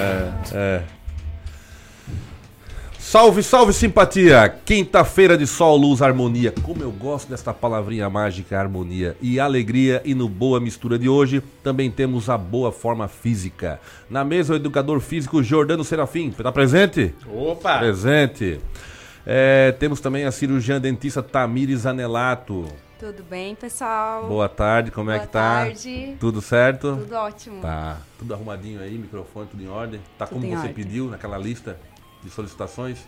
É, é. Salve, salve simpatia! Quinta-feira de sol, luz, harmonia. Como eu gosto desta palavrinha mágica, harmonia e alegria. E no Boa Mistura de hoje também temos a boa forma física. Na mesa, o educador físico Jordano Serafim. Tá presente? Opa! Presente. É, temos também a cirurgiã dentista Tamires Anelato. Tudo bem, pessoal? Boa tarde, como é Boa que tá? tarde. Tudo certo? Tudo ótimo. Tá, tudo arrumadinho aí, microfone tudo em ordem. Tá Tudo como você ordem. pediu naquela lista de solicitações?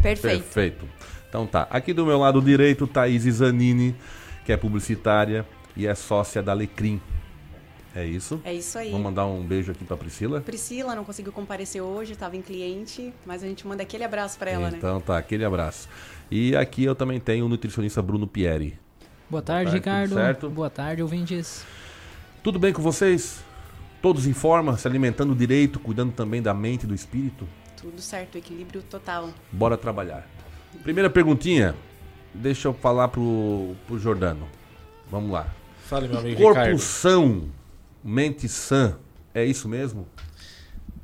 Perfeito. Perfeito. Então tá. Aqui do meu lado direito, Thaís Zanini, que é publicitária e é sócia da Alecrim. É isso? É isso aí. Vamos mandar um beijo aqui pra Priscila. Priscila não conseguiu comparecer hoje, estava em cliente, mas a gente manda aquele abraço para ela, né? então tá, aquele abraço. E aqui eu também tenho o nutricionista Bruno Pieri. Boa tarde, tarde, tudo Ricardo. certo? Boa tarde, ouvintes. Tudo bem com vocês? Todos em forma, se alimentando direito, cuidando também da mente e do espírito? Tudo certo, equilíbrio total. Bora trabalhar. Primeira perguntinha, deixa eu falar pro, pro Jordano. Vamos lá. Fale, meu amigo Corpo Ricardo. são, mente sã, é isso mesmo?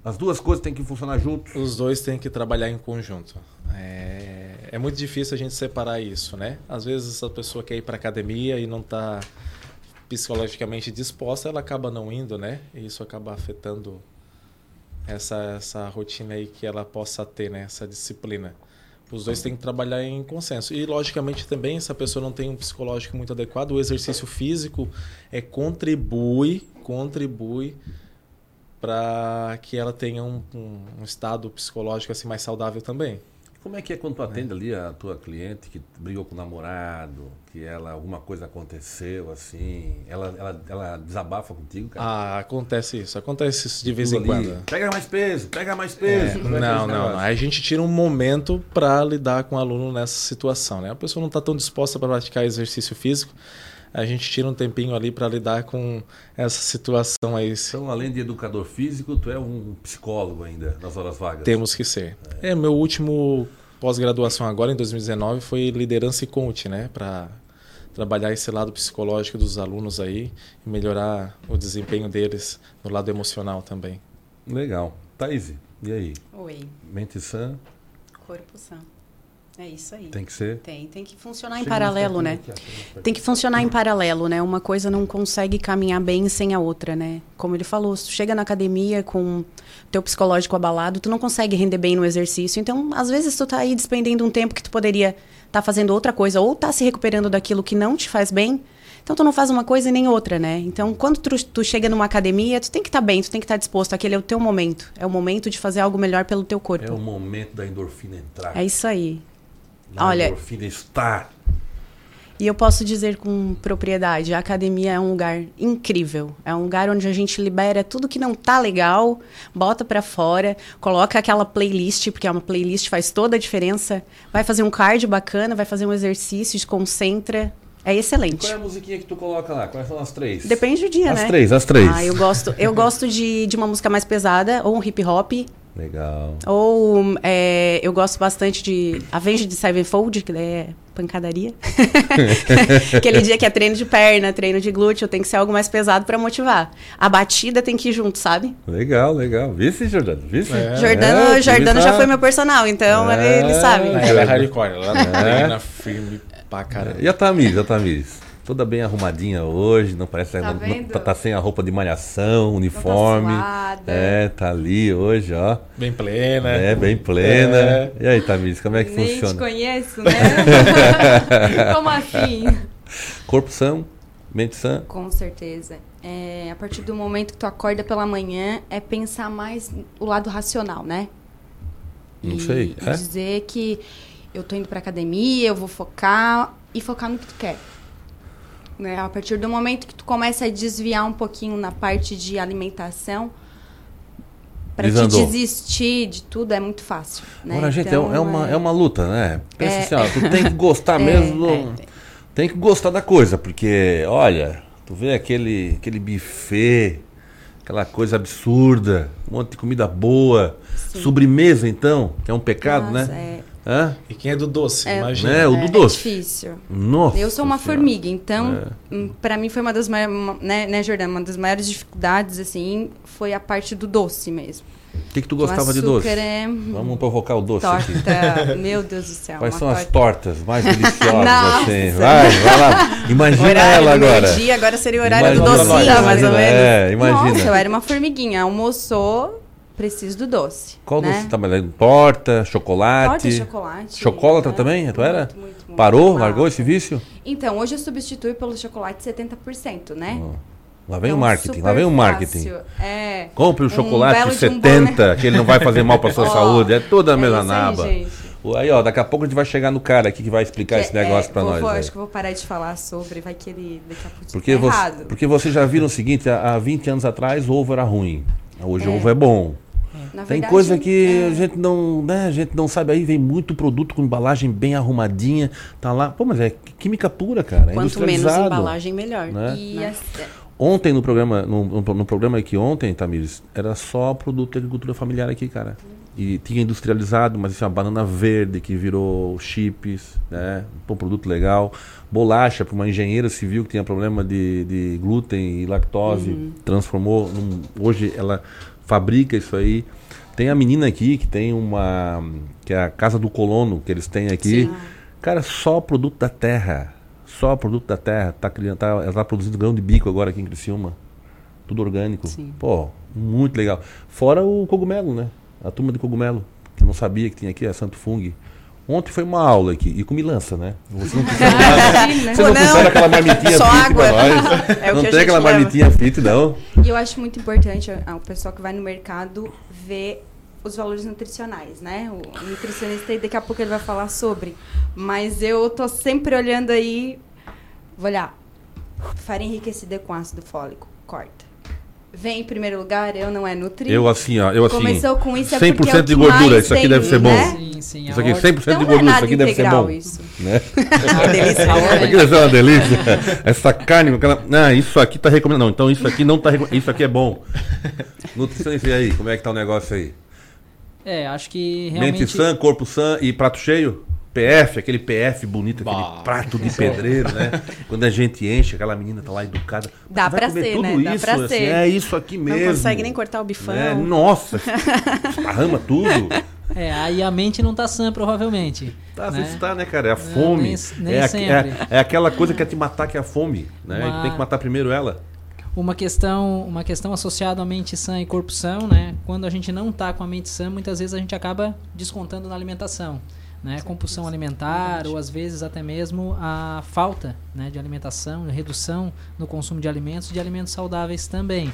As duas coisas têm que funcionar juntos? Os dois têm que trabalhar em conjunto. É, é muito difícil a gente separar isso, né? Às vezes a pessoa quer ir para academia e não está psicologicamente disposta, ela acaba não indo, né? E isso acaba afetando essa, essa rotina aí que ela possa ter, né? Essa disciplina. Os dois têm que trabalhar em consenso. E, logicamente, também, se a pessoa não tem um psicológico muito adequado, o exercício físico é, contribui, contribui para que ela tenha um, um, estado psicológico assim mais saudável também. Como é que é quando tu atende ali a tua cliente que brigou com o namorado, que ela alguma coisa aconteceu assim, ela, ela, ela desabafa contigo, cara? Ah, acontece isso, acontece isso de vez Tudo em ali, quando. Pega mais peso, pega mais É, peso. É que é não, esse não, não. Aí a gente tira um momento para lidar com o aluno nessa situação, né? A pessoa não está tão disposta para praticar exercício físico, a gente tira um tempinho ali para lidar com essa situação aí. Então, além de educador físico, tu é um psicólogo ainda nas horas vagas. Temos que ser. É, meu último pós-graduação agora, em 2019, foi liderança e coach, né? Para trabalhar esse lado psicológico dos alunos aí e melhorar o desempenho deles no lado emocional também. Legal. Thaís, e aí? Oi, Mente sã corpo sã. É isso aí. tem que ser. Tem, tem que funcionar em Chega paralelo, mais né? aqui. Tem que funcionar em paralelo, né? Uma coisa não consegue caminhar bem sem a outra, né? Como ele falou, se tu chega na academia com teu psicológico abalado, tu não consegue render bem no exercício. Então, às vezes tu tá aí despendendo um tempo que tu poderia estar fazendo outra coisa ou tá se recuperando daquilo que não te faz bem. Então tu não faz uma coisa e nem outra, né? Então, quando tu, tu chega numa academia, tu tem que estar bem, tu tem que estar disposto. Aquele é o teu momento. É o momento de fazer algo melhor pelo teu corpo. É o momento da endorfina entrar. É isso aí. Olha-. E eu posso dizer com propriedade, a academia é um lugar incrível. É um lugar onde a gente libera tudo que não tá legal, bota pra fora, coloca aquela playlist, porque é uma playlist faz toda a diferença. Vai fazer um cardio bacana, vai fazer um exercício, se concentra. É excelente. Qual é a musiquinha que tu coloca lá? Quais são as três? Depende do dia, As né? três, as três. Ah, eu gosto, eu gosto de, de uma música mais pesada, ou um hip hop, Legal. ou é, eu gosto bastante de Avenged Sevenfold, que daí é pancadaria. Aquele dia que é treino de perna, treino de glúteo, tem que ser algo mais pesado pra motivar. A batida tem que ir junto, sabe? Legal, legal. Vice, Jordano? Vice? É. Jordano, É, Jordano já foi meu personal, então É. ele, ele sabe. Ela é hardcore, ela treina firme pra caramba. E a Tamires, a Tamires? Toda bem arrumadinha hoje, não parece Tá não- tá, tá sem a roupa de malhação, uniforme. suada. é, tá ali hoje, ó. Bem plena. É, bem plena. É. E aí, Tamires, como é que Nem te funciona? conheço, né? Como assim? Corpo são, mente sã. Com certeza. É, a partir do momento que tu acorda pela manhã, é pensar mais o lado racional, né? Não E- sei, E é? dizer que eu tô indo pra academia, eu vou focar e focar no que tu quer. Né? A partir do momento que tu começa a desviar um pouquinho na parte de alimentação, pra te desistir de tudo é muito fácil. Né? Agora, gente, é, Então, é uma, é uma luta, né? Pensa É. assim, ó, tu tem que gostar É, mesmo. do- é. Tem que gostar da coisa, porque, olha, tu vê aquele, aquele buffet, aquela coisa absurda, um monte de comida boa. Sim. Sobremesa, então, que é um pecado, Nossa, né? é. Hã? E quem é do doce, É. imagina. É, o do É doce. difícil. Nossa. Eu sou uma Senhora. formiga, então, É. hum, pra mim foi uma das maiores, uma- né, né, Jordana, uma das maiores dificuldades, assim, foi a parte do doce mesmo. O que, que tu gostava de doce? é Vamos provocar o doce aqui. torta, meu Deus do céu. Quais são as torta. tortas mais deliciosas Nossa. assim? Vai, vai lá. Imagina Horário ela do agora. meio-dia, agora seria o horário do Imagina, docinho, imagina, mais ou menos. É, imagina. Nossa, eu era uma formiguinha. Almoçou, preciso do doce. Qual né? doce você tá trabalhando? Torta, chocolate? Torta, chocolate. Chocolatra né? também? Tu era? Muito, muito, muito. Parou? Mal. Largou esse vício? Então, hoje eu substituo pelo chocolate 70%, né? Lá vem o Então, marketing, lá vem o marketing. É. Compre o Um chocolate belo de um 70, que ele não vai fazer mal pra sua Ó, saúde. É toda a É mesma aí, naba. gente. Aí, ó, daqui a pouco a gente vai chegar no cara aqui que vai explicar esse Que- negócio é, pra vou- nós. vou- aí. acho que eu vou parar de falar sobre, vai que ele daqui a pouco Porque, tá você, errado. porque vocês já viram o seguinte, há há 20 anos atrás o ovo era ruim. Hoje o É. ovo é bom. Na Tem verdade, coisa que é, a gente não, né, a gente não sabe aí, vem muito produto com embalagem bem arrumadinha, tá lá. Pô, mas é química pura, cara, é Quanto menos industrializado. embalagem, melhor. Né? E Né? é, Ontem no programa, no, no- no programa aqui ontem, Tamires, era só produto de agricultura familiar aqui, cara. E tinha industrializado, mas assim, uma banana verde que virou chips, né? Um produto legal. Bolacha para uma engenheira civil que tinha problema de, de glúten e lactose, transformou. Num, hoje ela fabrica isso aí. Tem a menina aqui que tem uma. que é a Casa do Colono, que eles têm aqui. Cara, só produto da terra. Só produto da terra. Tá, tá, ela tá produzindo grão de bico agora aqui em Criciúma. Tudo orgânico. Sim. Pô, muito legal. Fora o cogumelo, né? A turma de cogumelo, que não sabia que tinha aqui, a Santo Fung. Ontem foi uma aula aqui, e comi lança, né? Você não precisa, Imagina. você não Não, precisa aquela marmitinha só fit água. pra nós. É o não tem aquela leva. marmitinha fit, não. E eu acho muito importante a- o pessoal que vai no mercado ver os valores nutricionais, né? O nutricionista aí, daqui a pouco ele vai falar sobre. Mas eu tô sempre olhando aí, vou olhar. Farinha enriquecida com ácido fólico, corta. Vem em primeiro lugar, eu não é nutri. Eu assim, ó, eu assim. Começou com isso é 100% porque é de que gordura, isso aqui tem, deve ser bom. né? Sim, sim. Isso a aqui, ordem- 100% Então de é gordura, nada isso aqui deve ser bom. isso. Né? Uma delícia. Isso aqui deve ser uma delícia. Essa carne, aquela... não, isso aqui tá recomendado. Não, então isso aqui não tá recomendado. Isso aqui é bom. Nutricionista, e aí? Como é que tá o negócio aí? É, acho que realmente... Mente sã, corpo sã e prato cheio? PF, aquele PF bonito, aquele Bah. prato de pedreiro, né? Quando a gente enche, aquela menina tá lá educada. Dá Vai pra comer ser, tudo né? Dá isso, pra assim, ser. É isso aqui Não mesmo. consegue nem cortar o bifão. né? Nossa, esparrama tudo. É, aí a mente não tá sã, provavelmente. Tá, às né? vezes tá, né, cara? É a fome. nem- nem é, a- sempre. é, é aquela coisa que quer te matar, que é a fome. Né? Uma- Tem que matar primeiro ela. Uma questão, uma questão associada à mente sã e corpo são, né? Quando a gente não tá com a mente sã, muitas vezes a gente acaba descontando na alimentação, né? Compulsão alimentar ou às vezes até mesmo a falta, né, de alimentação, redução no consumo de alimentos, de alimentos saudáveis também.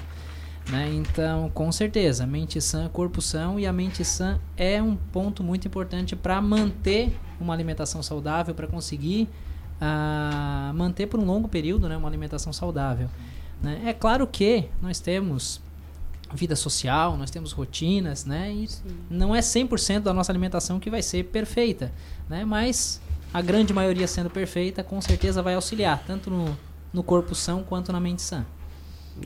Né? Então, com certeza, mente sã, corpo são e a mente sã é um ponto muito importante para manter uma alimentação saudável, para conseguir ah, manter por um longo período né, uma alimentação saudável. né? É claro que nós temos vida social, nós temos rotinas, né? E não é 100% da nossa alimentação que vai ser perfeita, né? Mas a grande maioria sendo perfeita, com certeza vai auxiliar, tanto no, no corpo são quanto na mente sã.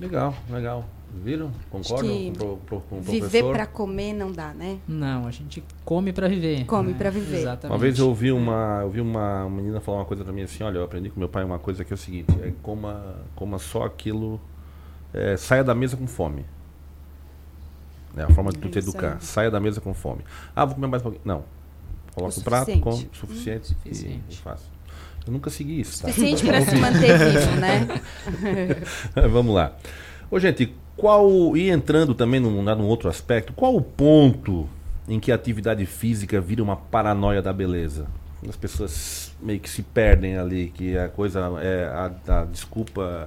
Legal, legal. Viram? Concordam que com, o pro- pro- com o Viver professor? pra comer não dá, né? Não, a gente come para viver. Come né? pra viver. Exatamente. Uma vez eu ouvi uma, eu ouvi uma menina falar uma coisa pra mim assim, olha, eu aprendi com meu pai uma coisa que é o seguinte, é coma, coma só aquilo, é, saia da mesa com fome. É a forma de tu te É educar. aí. Saia da mesa com fome. Ah, vou comer mais um pouquinho. Não. Coloca o, O prato, come o suficiente, e- Suficiente. E, faço. Eu nunca segui isso, tá? Suficiente pra se manter vivo, né? Vamos lá. Ô, gente, qual. E entrando também num, num outro aspecto, qual o ponto em que a atividade física vira uma paranoia da beleza? As pessoas meio que se perdem ali, que a coisa é a, a desculpa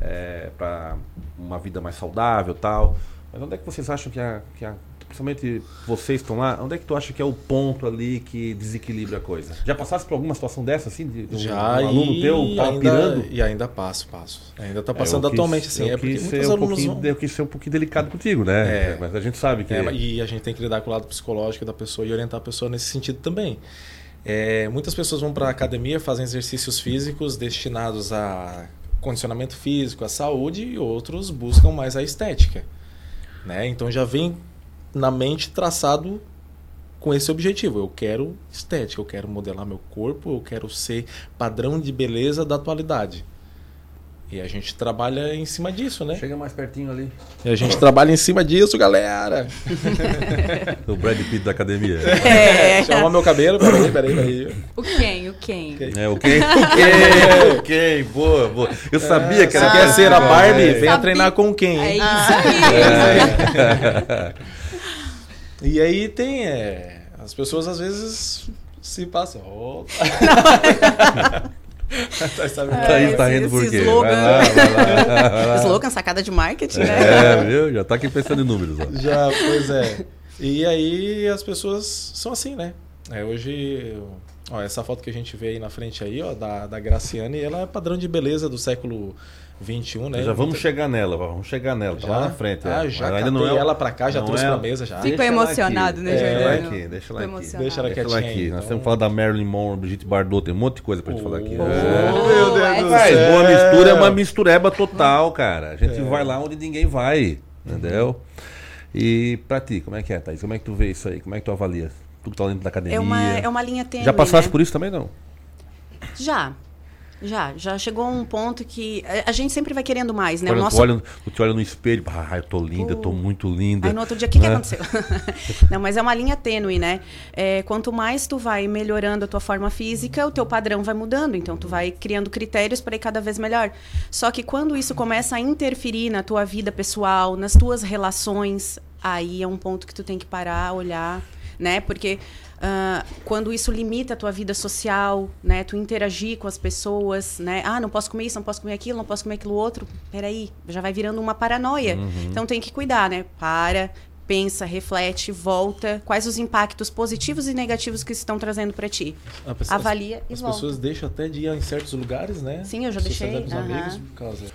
é, para uma vida mais saudável tal. Mas onde é que vocês acham que a. Que a principalmente vocês estão lá, onde é que tu acha que é o ponto ali que desequilibra a coisa? Já passasse por alguma situação dessa, assim? De, de um, Já um aluno teu tá ainda, pirando? E ainda passo, passo. Ainda tá É, passando eu quis- atualmente, assim. É porque muitos um alunos pouquinho, vão... eu quis ser um pouquinho delicado contigo, né? É. Mas a gente sabe que. É, e a gente tem que lidar com o lado psicológico da pessoa e orientar a pessoa nesse sentido também. É, muitas pessoas vão para a academia, fazem exercícios físicos destinados a condicionamento físico, à saúde, e outros buscam mais a estética. Né? Então já vem na mente traçado com esse objetivo. Eu quero estética, eu quero modelar meu corpo, eu quero ser padrão de beleza da atualidade. E a gente trabalha em cima disso, né? Chega mais pertinho ali. E a gente trabalha em cima disso, galera. o Brad Pitt da academia. É. Chama meu cabelo, peraí, peraí, peraí. O quem? Quem? É, o quem? O quem? O quem? Boa, boa. Eu sabia que Você era quer pra- ser a Barbie? É. Venha treinar com quem? É hein? isso aí. E aí tem. é, as pessoas às vezes se passam. Opa. Tá? Tá, É, tá rindo por quê? slogan. Vai lá, vai lá, vai lá. Slogan, sacada de marketing, né? É, viu? Já tá aqui pensando em números. Ó. Já, pois é. E aí as pessoas são assim, né? É, hoje, ó, essa foto que a gente vê aí na frente aí, ó, da, da Graciane, ela é padrão de beleza do século XXI, né? Já vamos chegar nela, vamos chegar nela. Tá Já? lá na frente. Ah, é. já Mas catei ela pra cá, já não trouxe é- pra mesa já. Ficou emocionado, né, Deixa ela Jordano? aqui, deixa ela aqui. emocionado. Deixa ela Deixa ela quietinha. aqui. então. Nós temos que falar da Marilyn Monroe, Brigitte Bardot, tem um monte de coisa pra gente falar aqui. Oh, É. meu Deus do Mas céu. boa mistura é uma mistureba total, cara. A gente vai lá onde ninguém vai, entendeu? E pra ti, como é que é, Thaís? Como é que tu vê isso aí? Como é que tu avalia? Tu que tá dentro da academia. É uma, é uma linha tênue, Já passaste né? por isso também, não? Já. Já, já chegou um ponto que a, a gente sempre vai querendo mais, né? Quando o nosso tu, olha, tu olha no espelho, ah, eu tô linda, eu tô muito linda. Aí no outro dia, o que, que Né? aconteceu? Não, mas é uma linha tênue, né? É, quanto mais tu vai melhorando a tua forma física, o teu padrão vai mudando. Então, tu vai criando critérios para ir cada vez melhor. Só que quando isso começa a interferir na tua vida pessoal, nas tuas relações, aí é um ponto que tu tem que parar, olhar, né? Porque ah, quando isso limita a tua vida social, né? Tu interagir com as pessoas, né? Ah, não posso comer isso, não posso comer aquilo, não posso comer aquilo outro. Peraí, já vai virando uma paranoia. Então tem que cuidar, né? Para, pensa, reflete, volta. Quais os impactos positivos e negativos que estão trazendo para ti? Pessoa- Avalia e As volta. pessoas deixam até de ir em certos lugares, né? Sim, eu já deixei, dos amigos por causa.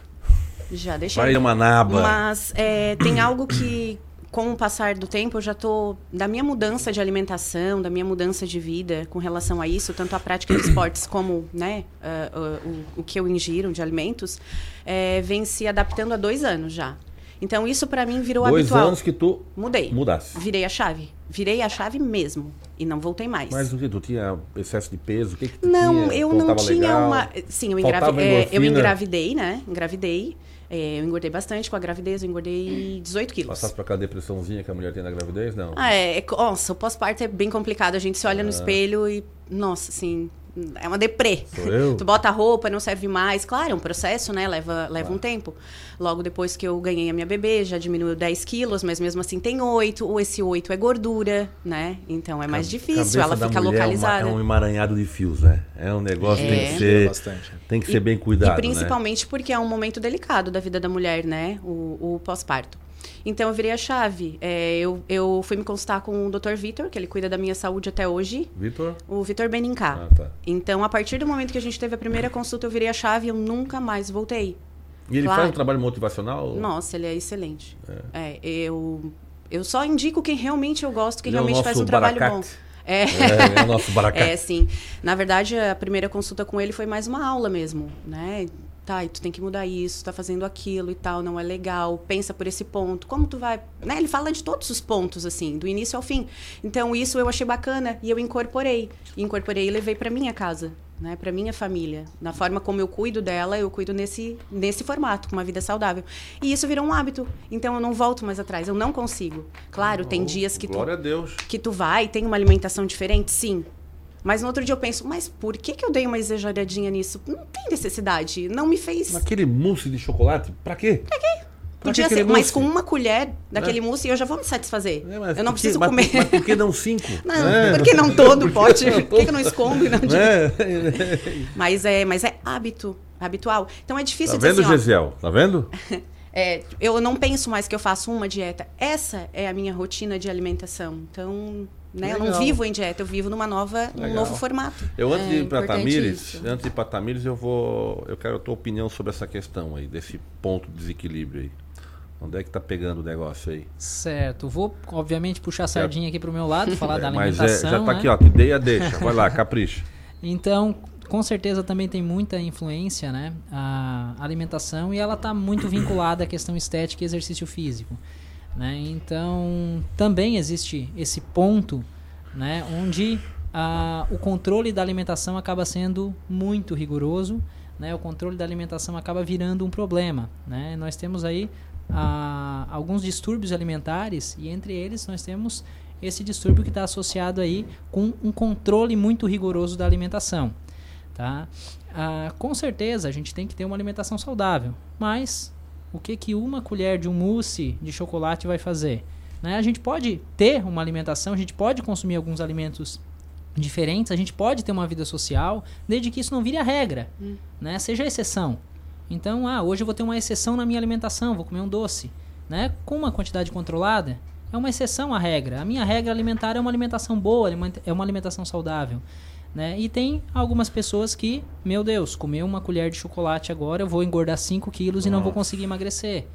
Já deixei. Vai uma naba. Mas é, tem algo que, com o passar do tempo, eu já tô da minha mudança de alimentação, da minha mudança de vida com relação a isso, tanto a prática de esportes como, né, ah, ah, o, o que eu ingiro de alimentos, é, vem se adaptando há dois anos já. Então isso para mim virou Dois habitual. anos que tu Mudei. mudasse. Virei a chave. Virei a chave mesmo e não voltei mais. Mas o que? Tu tinha excesso de peso? O que, que tu Não, tinha? eu não tinha legal? uma. Sim, eu, engravi... é, eu engravidei, né? Engravidei. É, eu engordei bastante com a gravidez, eu engordei 18 quilos. Passasse pra aquela depressãozinha que a mulher tem na gravidez? Não. Ah, é, é, nossa, o pós-parto é bem complicado. A gente se olha no Ah. espelho e, nossa, assim, é uma deprê. Sou eu? Tu bota a roupa, não serve mais. Claro, é um processo, né? Leva, leva um tempo. Logo depois que eu ganhei a minha bebê, já diminuiu 10 quilos, mas mesmo assim tem 8. Ou esse 8 é gordura, né? Então é mais difícil, ela fica mulher é uma- localizada. É um emaranhado de fios, né? É um negócio que tem É. que ser, Bastante. tem que ser bem cuidado, E principalmente porque é um momento delicado da vida da mulher, né? O, o pós-parto. Então eu virei a chave. É, eu, eu fui me consultar com o Dr. Vitor, que ele cuida da minha saúde até hoje. Vitor? O Vitor Benincá. Ah, tá. Então, a partir do momento que a gente teve a primeira consulta, eu virei a chave e eu nunca mais voltei. E ele Claro. faz um trabalho motivacional? Nossa, ele é excelente. É, eu, eu só indico quem realmente eu gosto, quem Ele é realmente faz um trabalho baracate. bom. É. É, é o nosso baracate. É, sim. Na verdade, a primeira consulta com ele foi mais uma aula mesmo, né? Tá, e tu tem que mudar isso, tá fazendo aquilo e tal, não é legal, pensa por esse ponto. Como tu vai. Né? Ele fala de todos os pontos, assim, do início ao fim. Então, isso eu achei bacana e eu incorporei. Incorporei e levei pra minha casa, né? Pra minha família. Na forma como eu cuido dela, eu cuido nesse, nesse formato, com uma vida saudável. E isso virou um hábito. Então, eu não volto mais atrás, eu não consigo. Claro, tem dias que tu a Deus. que tu vai e tem uma alimentação diferente, sim. Mas no outro dia eu penso, mas por que, que eu dei uma exageradinha nisso? Não tem necessidade. Não me fez. Naquele mousse de chocolate, pra quê? Pra quê? Podia ser, mas com uma colher daquele mousse eu já vou me satisfazer. É, eu não preciso mas- comer. Mas por que não cinco? Não, É. por que não todo pote? Por que, que eu não escondo e não divido? É. Mas é, mas é hábito, habitual. Então é difícil Tá dizer vendo, assim, ó, Gesiel? Tá vendo? é, eu não penso mais que eu faço uma dieta. Essa é a minha rotina de alimentação. Então, né, eu não vivo em dieta, eu vivo numa nova, num Legal. novo formato. Eu antes É, de ir para Tamires, isso. antes de ir para Tamires, eu vou, eu quero a tua opinião sobre essa questão aí, desse ponto de desequilíbrio aí. Onde é que tá pegando o negócio aí? Certo. Vou, obviamente, puxar a sardinha aqui pro meu lado, falar da Mas alimentação. é, já tá né? aqui, ó, te dei a deixa. Vai lá, capricha. Então, com certeza também tem muita influência, né? A alimentação e ela está muito vinculada à questão estética e exercício físico, né? Então, também existe esse ponto né, onde ah, o controle da alimentação acaba sendo muito rigoroso, né, o controle da alimentação acaba virando um problema. Né? Nós temos aí ah, alguns distúrbios alimentares e entre eles nós temos esse distúrbio que está associado aí com um controle muito rigoroso da alimentação. Tá? Ah, com certeza a gente tem que ter uma alimentação saudável, mas o que, que uma colher de um mousse de chocolate vai fazer? Né? A gente pode ter uma alimentação, a gente pode consumir alguns alimentos diferentes, a gente pode ter uma vida social, desde que isso não vire a regra, hum. né? seja a exceção. Então, ah, hoje eu vou ter uma exceção na minha alimentação, vou comer um doce, né? Com uma quantidade controlada, é uma exceção à regra. A minha regra alimentar é uma alimentação boa, é uma alimentação saudável. Né? E tem algumas pessoas que, meu Deus, comer uma colher de chocolate agora eu vou engordar 5 quilos Nossa. e não vou conseguir emagrecer.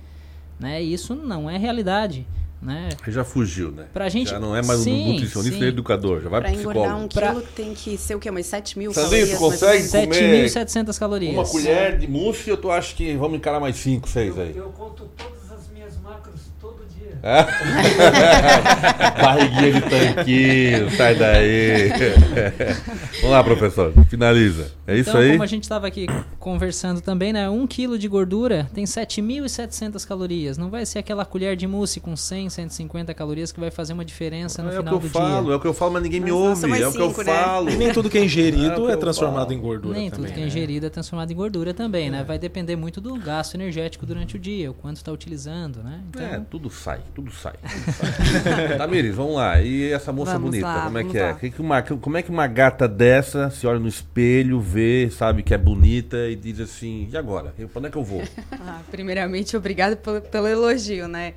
Né? Isso não é realidade. Né? Já fugiu, né? Pra gente, já não é mais sim, um nutricionista nem educador, já vai pra pro psicólogo. engordar um quilo pra... tem que ser o quê? Umas 7 mil Sandrinho, calorias? tu consegue comer 7.700 calorias. Uma colher de mousse, eu tô, acho que vamos encarar mais 5, 6 aí. Eu, eu conto todas Barriguinha de tanquinho, sai daí. Vamos lá, professor, finaliza. É isso então, aí? como a gente estava aqui conversando também, né? Um quilo de gordura tem 7.700 calorias. Não vai ser aquela colher de mousse com 100, 150 calorias que vai fazer uma diferença no é final do dia. É o que eu falo, é o que eu falo, mas ninguém mas me ouve. É o que eu né? falo. E nem tudo que é ingerido é, é transformado falo. em gordura Nem também, tudo que é né? ingerido é transformado em gordura também, né? Vai depender muito do gasto energético durante o dia, o quanto está utilizando, né? Então... É, tudo sai, tudo sai. sai. Tamires, vamos lá. E essa moça vamos bonita, lá, como é que lá. é? Que que uma, como é que uma gata dessa se olha no espelho, vê, sabe que é bonita e diz assim, e agora? Pra onde é que eu vou? Ah, primeiramente, obrigado pelo, pelo elogio, né?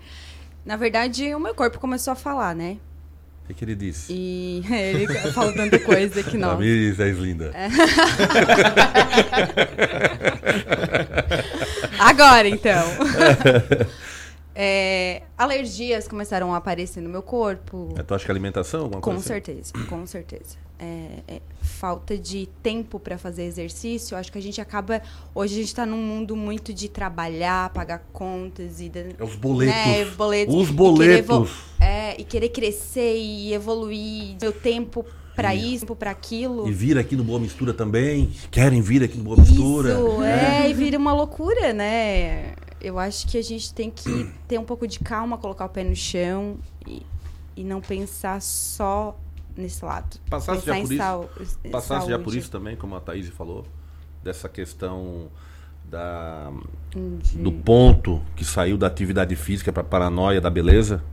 Na verdade, o meu corpo começou a falar, né? O que, que ele disse? E ele falou tanta coisa que não. Tamires, és linda. É. Agora, então. É, alergias começaram a aparecer no meu corpo. É, tu acha que é alimentação? Alguma com coisa assim? certeza, com certeza. É, é, falta de tempo para fazer exercício. Acho que a gente acaba. Hoje a gente está num mundo muito de trabalhar, pagar contas e. É os boletos. Né, boletos os boletos. E querer, é, e querer crescer e evoluir meu tempo para isso, para aquilo. E vir aqui no Boa Mistura também. Querem vir aqui no Boa Mistura. Isso, é, e vira uma loucura, né? Eu acho que a gente tem que ter um pouco de calma, colocar o pé no chão e, e não pensar só nesse lado. Passasse pensar já por isso? sal, Passasse já por isso também, como a Thaís falou, dessa questão da, De- do ponto que saiu da atividade física para paranoia da beleza?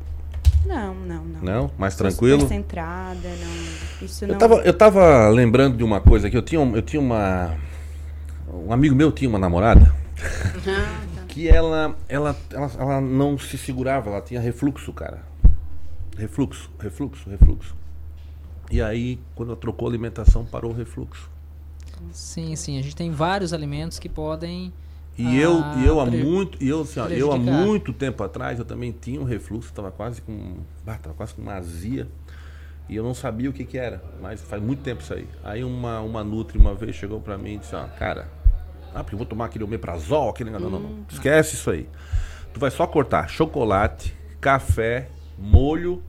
Não, não, não. Não? Mais tranquilo? super centrada, não. Isso não. Eu tava, eu tava lembrando de uma coisa que eu tinha, eu tinha uma. Um amigo meu tinha uma namorada que ela, ela, ela, ela não se segurava, ela tinha refluxo, cara. Refluxo, refluxo, refluxo. E aí, quando ela trocou a alimentação, parou o refluxo. Sim, sim. A gente tem vários alimentos que podem. E Ah, eu, e eu há muito, e eu, assim, ó, eu há muito tempo atrás eu também tinha um refluxo, estava quase com, tava quase com uma azia. E eu não sabia o que que era, mas faz muito tempo isso aí. Aí uma uma nutri uma vez chegou pra mim e disse: "Ó, cara, ah, porque eu vou tomar aquele omeprazol, aquele não, não, não, não. Esquece isso aí. Tu vai só cortar chocolate, café, molho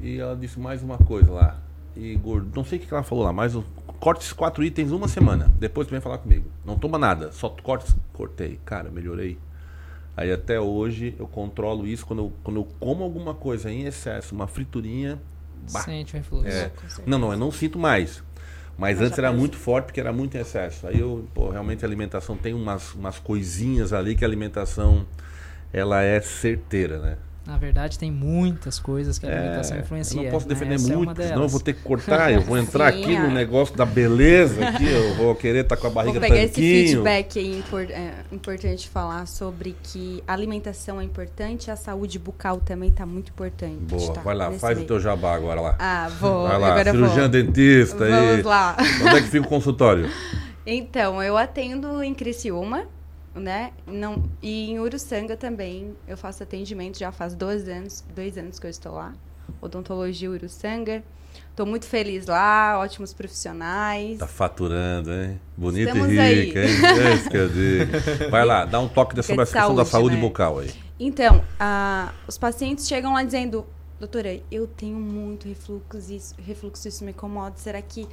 e ela disse mais uma coisa lá. E gordo, não sei o que ela falou lá, mas corte esses quatro itens uma semana. Depois tu vem falar comigo. Não toma nada, só corte. Cortei. Cara, melhorei. Aí até hoje eu controlo isso quando eu, quando eu como alguma coisa em excesso, uma friturinha. bah, Sente o refluxo. é. Não, não, eu não sinto mais. Mas Mas antes era muito forte porque era muito em excesso. Aí eu, pô, realmente a alimentação tem umas, umas coisinhas ali que a alimentação ela é certeira, né? Na verdade, tem muitas coisas que a alimentação É, influencia. eu não posso né? defender é uma muito, senão eu vou ter que cortar. Eu vou entrar Sim, aqui no é. negócio da beleza aqui, eu vou querer estar com a barriga Vou pegar esse tanquinho. feedback aí, é, importante falar sobre que a alimentação é importante, a saúde bucal também está muito importante. Boa, tá? vai lá, faz o meio. teu jabá agora lá. Ah, vou. vai lá, agora cirurgião vou. dentista aí. Vamos lá. Onde é que fica o consultório? Então, eu atendo em Criciúma, né? Não, e em Uruçanga também eu faço atendimento, já faz dois anos, dois anos que eu estou lá. Odontologia Uruçanga. Estou muito feliz lá, ótimos profissionais. Tá faturando, hein? Bonita Estamos e aí. rica, hein? É que eu digo. Vai lá, dá um toque sobre a de questão da saúde, saúde né? bucal aí. Então, ah, os pacientes chegam lá dizendo: Doutora, eu tenho muito refluxo, isso, refluxo, isso me incomoda. Será que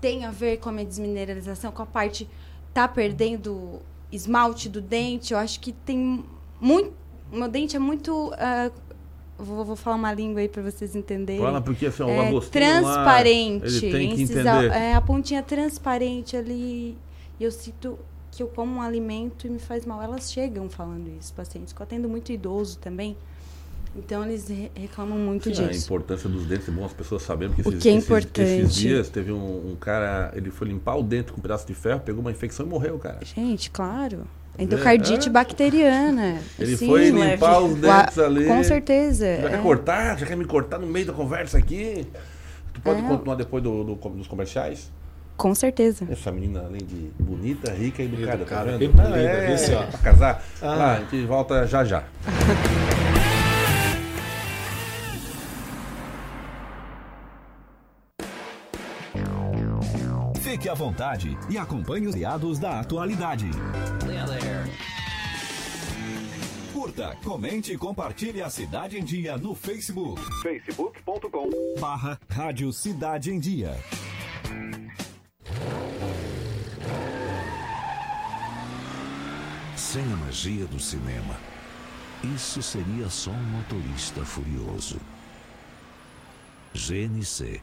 tem a ver com a minha desmineralização, com a parte tá perdendo esmalte do dente? Eu acho que tem muito. Meu dente é muito. Uh, vou, vou, falar uma língua aí para vocês entenderem. Fala porque assim, é, uma transparente. Lá, entender. É, a pontinha transparente ali. E eu sinto que eu como um alimento e me faz mal. Elas chegam falando isso, pacientes. Eu atendo muito idoso também. Então eles reclamam muito Sim, disso. A importância dos dentes é bom as pessoas saberem porque esses, o que é esses, importante. esses dias teve um, um, cara, ele foi limpar o dente com um pedaço de ferro, pegou uma infecção e morreu, cara. Gente, claro. Endocardite é. bacteriana. Ele Sim, foi limpar leve. os dentes ali. Com certeza. Já é. quer cortar? Já quer me cortar no meio da conversa aqui? Tu pode é. continuar depois do, do, dos comerciais? Com certeza. Essa menina, além de bonita, rica e educada, tá vendo? Bem bonita, é, é, é, pra casar. Ah. Lá, a gente volta já já. vontade e acompanhe os criados da atualidade. Curta, comente e compartilhe a Cidade em Dia no Facebook. facebook.com barra Rádio Cidade em Dia. Sem a magia do cinema, isso seria só um motorista furioso. GNC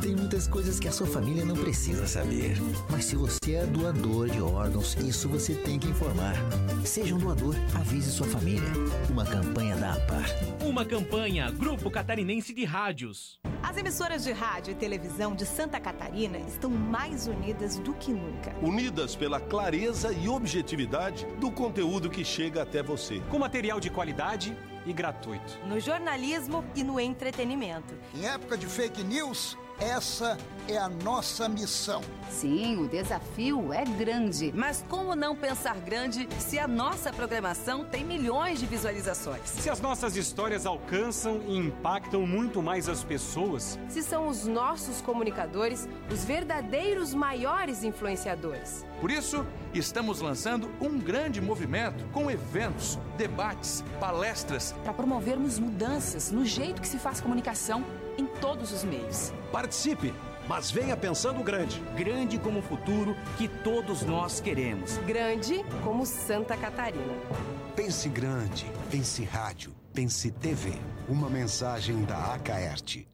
Tem muitas coisas que a sua família não precisa saber. Mas se você é doador de órgãos, isso você tem que informar. Seja um doador, avise sua família. Uma campanha da APAR. Uma campanha Grupo Catarinense de Rádios. As emissoras de rádio e televisão de Santa Catarina estão mais unidas do que nunca. Unidas pela clareza e objetividade do conteúdo que chega até você. Com material de qualidade e gratuito. No jornalismo e no entretenimento. Em época de fake news, essa é a nossa missão. Sim, o desafio é grande. Mas como não pensar grande se a nossa programação tem milhões de visualizações? Se as nossas histórias alcançam e impactam muito mais as pessoas? Se são os nossos comunicadores os verdadeiros maiores influenciadores? Por isso, estamos lançando um grande movimento com eventos, debates, palestras. Para promovermos mudanças no jeito que se faz comunicação em todos os meios. Participe, mas venha pensando grande. Grande como o futuro que todos nós queremos. Grande como Santa Catarina. Pense grande, pense rádio, pense TV. Uma mensagem da Acaerte.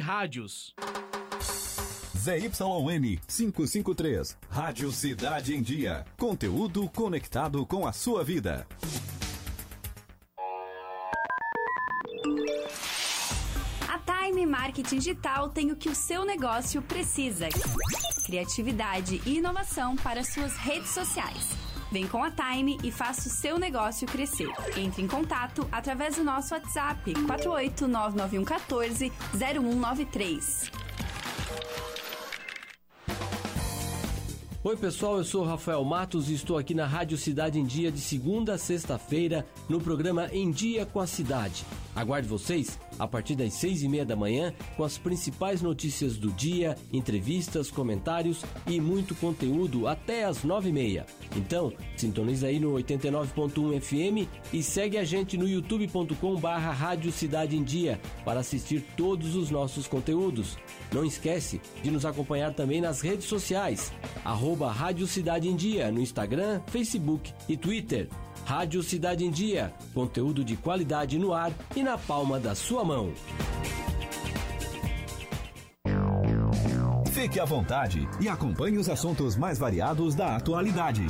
rádios. ZYN 553. Rádio Cidade em Dia. Conteúdo conectado com a sua vida. A Time Marketing Digital tem o que o seu negócio precisa: criatividade e inovação para suas redes sociais. Vem com a Time e faça o seu negócio crescer. Entre em contato através do nosso WhatsApp 4899114 0193. Oi pessoal, eu sou Rafael Matos e estou aqui na Rádio Cidade em Dia de segunda a sexta-feira no programa Em Dia com a Cidade. Aguarde vocês a partir das seis e meia da manhã com as principais notícias do dia, entrevistas, comentários e muito conteúdo até as nove e meia. Então, sintoniza aí no 89.1 FM e segue a gente no youtube.com barra Rádio Cidade em Dia para assistir todos os nossos conteúdos. Não esquece de nos acompanhar também nas redes sociais, arroba Rádio Cidade em Dia no Instagram, Facebook e Twitter. Rádio Cidade em Dia, conteúdo de qualidade no ar e na palma da sua mão. Fique à vontade e acompanhe os assuntos mais variados da atualidade.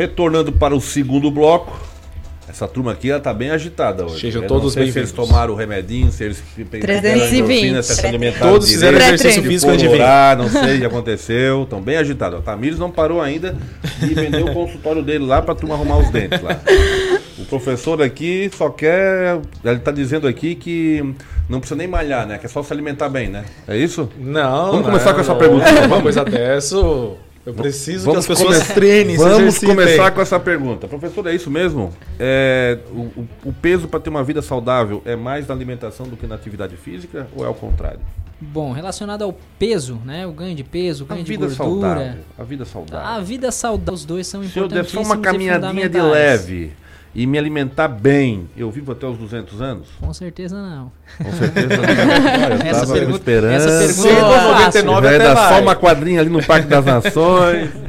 Retornando para o segundo bloco. Essa turma aqui ela tá bem agitada hoje. Sejam Eu todos sei se bem-vindos. eles tomaram o remedinho, se eles pegaram 320. endorfina, se se alimentaram Todos fizeram exercício se físico antes de vir. não sei o que aconteceu. Estão bem agitados. O Tamires não parou ainda e vendeu o consultório dele lá pra turma arrumar os dentes lá. O professor aqui só quer. Ele tá dizendo aqui que não precisa nem malhar, né? Que é só se alimentar bem, né? É isso? Não. Vamos começar não, com essa não. pergunta. Uma coisa dessa, eu preciso Vamos que as pessoas come- treinem, Vamos começar com essa pergunta. Professor, é isso mesmo? É, o, o- peso para ter uma vida saudável é mais na alimentação do que na atividade física ou é ao contrário? Bom, relacionado ao peso, né? O ganho de peso, o A ganho de vida gordura. saudável. A vida saudável. A vida saudável, os dois são Se eu der só uma caminhadinha de leve e me alimentar bem, eu vivo até os 200 anos? Com certeza não. Com certeza não. Eu Essa pergunta- esperando. essa pergunta Cedo, é fácil. 99 até Vai dar vai. só uma quadrinha ali no Parque das Nações.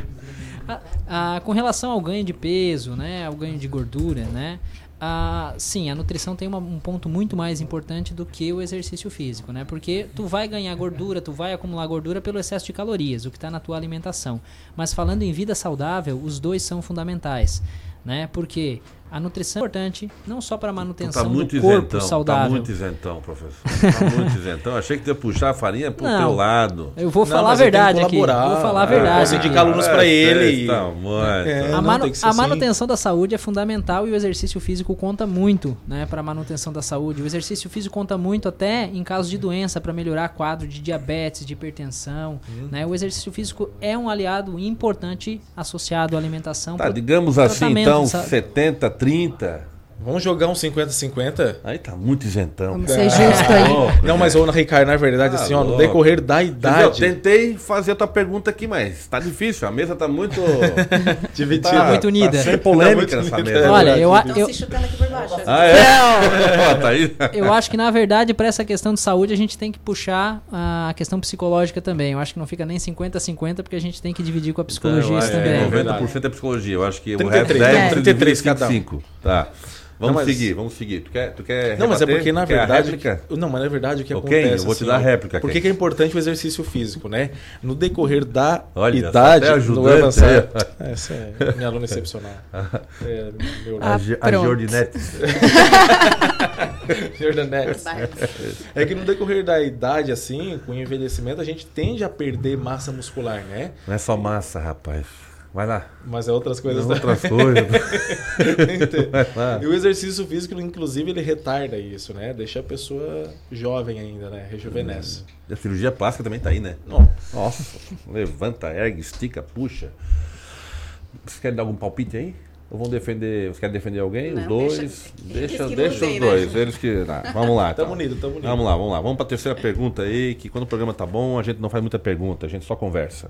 Ah, com relação ao ganho de peso, né, ao ganho de gordura, né, ah, sim, a nutrição tem uma- um ponto muito mais importante do que o exercício físico, né, porque tu vai ganhar gordura, tu vai acumular gordura pelo excesso de calorias, o que está na tua alimentação. Mas falando em vida saudável, os dois são fundamentais, né, porque a nutrição é importante não só para a manutenção tá muito do corpo isentão, saudável. tá muito isentão, professor. Tá muito isentão. Achei que tu ia puxar a farinha pro Não. teu lado. Eu vou Não, falar a verdade aqui. Vou falar a É, verdade. posso indicar alunos ele muito. É, a, não, manu- tem que ser a assim. manutenção da saúde é fundamental e o exercício físico conta muito, né, para a manutenção da saúde. O exercício físico conta muito até em casos de doença para melhorar quadro de diabetes, de hipertensão, Uhum. né? O exercício físico é um aliado importante associado à alimentação. Tá, digamos assim, então, sabe? 70, 30. Vamos jogar um 50-50? Aí tá muito isentão. Vamos ser justo aí. Não, mas, ô, Ricardo, na verdade, Tá assim, ó, no louco. decorrer da idade. Tentei fazer a tua pergunta aqui, mas tá difícil. A mesa tá muito. Dividida. Tá muito unida. Tá sem polêmica Tá muito nessa mesa. Olha, eu, Estão eu, se chutando aqui por baixo. Ah, é? Tá aí. eu acho que, na verdade, para essa questão de saúde, a gente tem que puxar a questão psicológica também. Eu acho que não fica nem 50-50, porque a gente tem que dividir com a psicologia Então, isso é, também. 90% é psicologia. Eu acho que o 33, resto é. 10, 33 cada um. 25. Tá. Vamos Não, mas- seguir, vamos seguir. Tu quer, tu quer Não, mas é rebater? porque na verdade. réplica? Não, mas na verdade o que Ok, acontece. eu vou te assim, dar a réplica, Por que, que é importante o exercício físico, né? No decorrer da Olha, idade. no ajudante avançar- aí. Essa é minha aluna excepcional. É, meu A, Ge- a pronto. Jordinetes. Jordanetes. É que no decorrer da idade, assim, com o envelhecimento, a gente tende a perder massa muscular, né? Não é só massa, rapaz. Vai lá. Mas é outras coisas. É outras também. coisas. Vai lá. e o exercício físico, inclusive, ele retarda isso, né? Deixa a pessoa jovem ainda, né? Rejuvenesce. E a cirurgia plástica também tá aí, né? Nossa. Nossa. Levanta, ergue, estica, puxa. Vocês querem dar algum palpite aí? Ou vão defender. Vocês querem defender alguém? os Não, dois? deixa- Deixa, que deixa os né? dois. Eles que. Tá, vamos lá. Tamo então. unido, tamo unido. Vamos lá, vamos lá. Vamos pra terceira pergunta aí, que quando o programa tá bom, a gente não faz muita pergunta, a gente só conversa.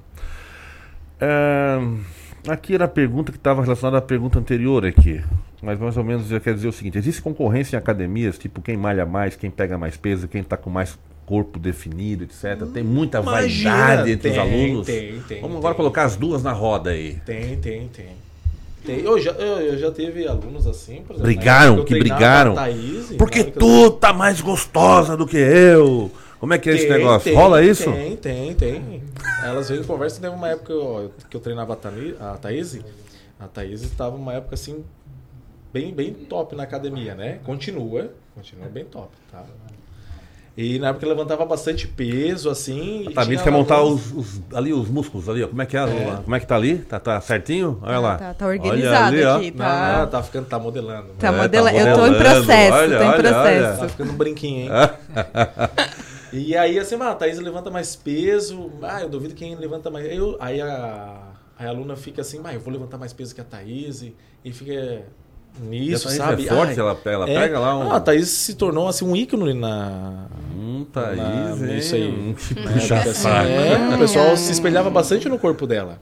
É, aqui era a pergunta que estava relacionada à pergunta anterior aqui. Mas mais ou menos quer dizer o seguinte: existe concorrência em academias, tipo quem malha mais, quem pega mais peso, quem tá com mais corpo definido, etc. Tem muita Imagina, vaidade entre os tem, alunos. tem, tem, Vamos agora colocar as duas na roda aí. Tem, tem, tem. Eu, já, eu, eu já tive alunos assim, por exemplo. Brigaram, época que eu brigaram. Thaís, Porque época tu tá mais gostosa do que eu. Como é que é esse Tem, negócio? tem, Rola isso? Tem, tem, tem. Elas vêm em conversa. Teve uma época que eu, que eu treinava a, a Thaís. A Thaís estava uma época assim, bem, bem top na academia, né? Continua, continua bem top, tá? E na época levantava bastante peso, assim. e Tá, tinha quer montar os, os- ali os músculos ali, ó. Como é que é? É. Como é que tá ali? Tá, tá certinho? Olha lá. tá- tá Olha organizado ali, aqui, Não, tá? não, tá ficando, tá modelando. Tá É, modela- tá Eu tô em modelando. processo, Olha, tô em olha, processo. olha. Tá ficando um brinquinho, hein? E aí, assim, ah, a Thaís levanta mais peso. Ah, eu duvido quem levanta mais. Eu, aí a, a aluna fica assim, ah, eu vou levantar mais peso que a Thaís. E, e fica nisso, E a Thaís sabe? é forte, Ai, ela- ela pega lá um- Ah, a Thaís se tornou assim um ícone na. Hum, Thaís, na? Isso aí. Hum, que Né, puxa porque, assim, é, o pessoal se espelhava bastante no corpo dela.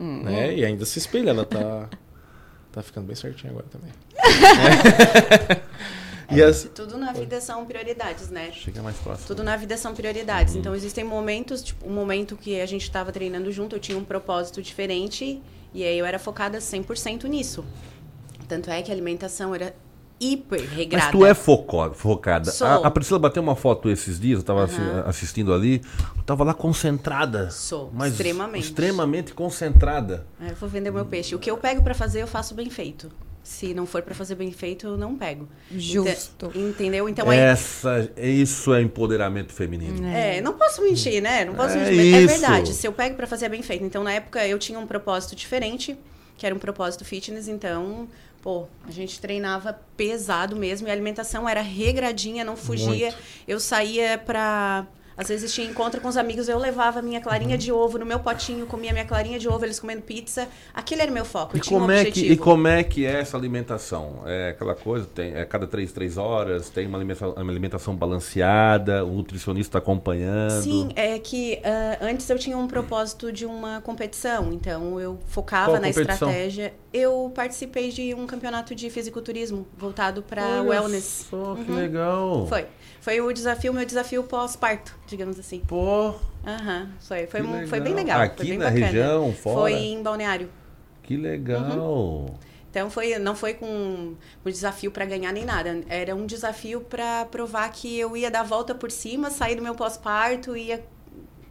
Hum. Né? E ainda se espelha, ela tá. Tá ficando bem certinho agora também. Assim, Tudo na vida são prioridades, né? Chega mais próximo. Tudo na vida são prioridades. Então existem momentos, tipo, um momento que a gente estava treinando junto, eu tinha um propósito diferente e aí eu era focada 100% nisso. Tanto é que a alimentação era hiper regrada. Mas tu é foco, focada. A, a Priscila bateu uma foto esses dias, eu tava Aham. assistindo ali. Eu tava lá concentrada. Sou, mas extremamente. Extremamente concentrada. É, eu vou vender meu peixe. O que eu pego pra fazer, eu faço bem feito. Se não for pra fazer bem feito, eu não pego. Justo. Ente- entendeu? Então aí Essa, isso é empoderamento feminino. É, não posso mentir, né? Não posso É mentir. É isso. verdade. Se eu pego pra fazer é bem feito. Então, na época, eu tinha um propósito diferente, que era um propósito fitness. Então, pô, a gente treinava pesado mesmo. E a alimentação era regradinha, não fugia. Muito. Eu saía pra. Às vezes tinha encontro com os amigos, eu levava minha clarinha de ovo no meu potinho, comia minha clarinha de ovo, eles comendo pizza. Aquele era meu foco. E tinha um como, é que, e como é que é essa alimentação? É aquela coisa, tem, é cada três, três horas, tem uma alimentação, uma alimentação balanceada, o nutricionista acompanhando. Sim, é que ah, antes eu tinha um propósito de uma competição, então eu focava Qual na competição? estratégia. Eu participei de um campeonato de fisiculturismo voltado para wellness. só, que Uhum. legal. Foi. Foi o desafio, meu desafio pós-parto, digamos assim. Pô. Aham, foi. Foi, um- foi bem legal. Aqui foi bem na bacana. região, fora? Foi em Balneário. Que legal. Então foi, não foi com um desafio para ganhar nem nada. Era um desafio para provar que eu ia dar a volta por cima, sair do meu pós-parto, ia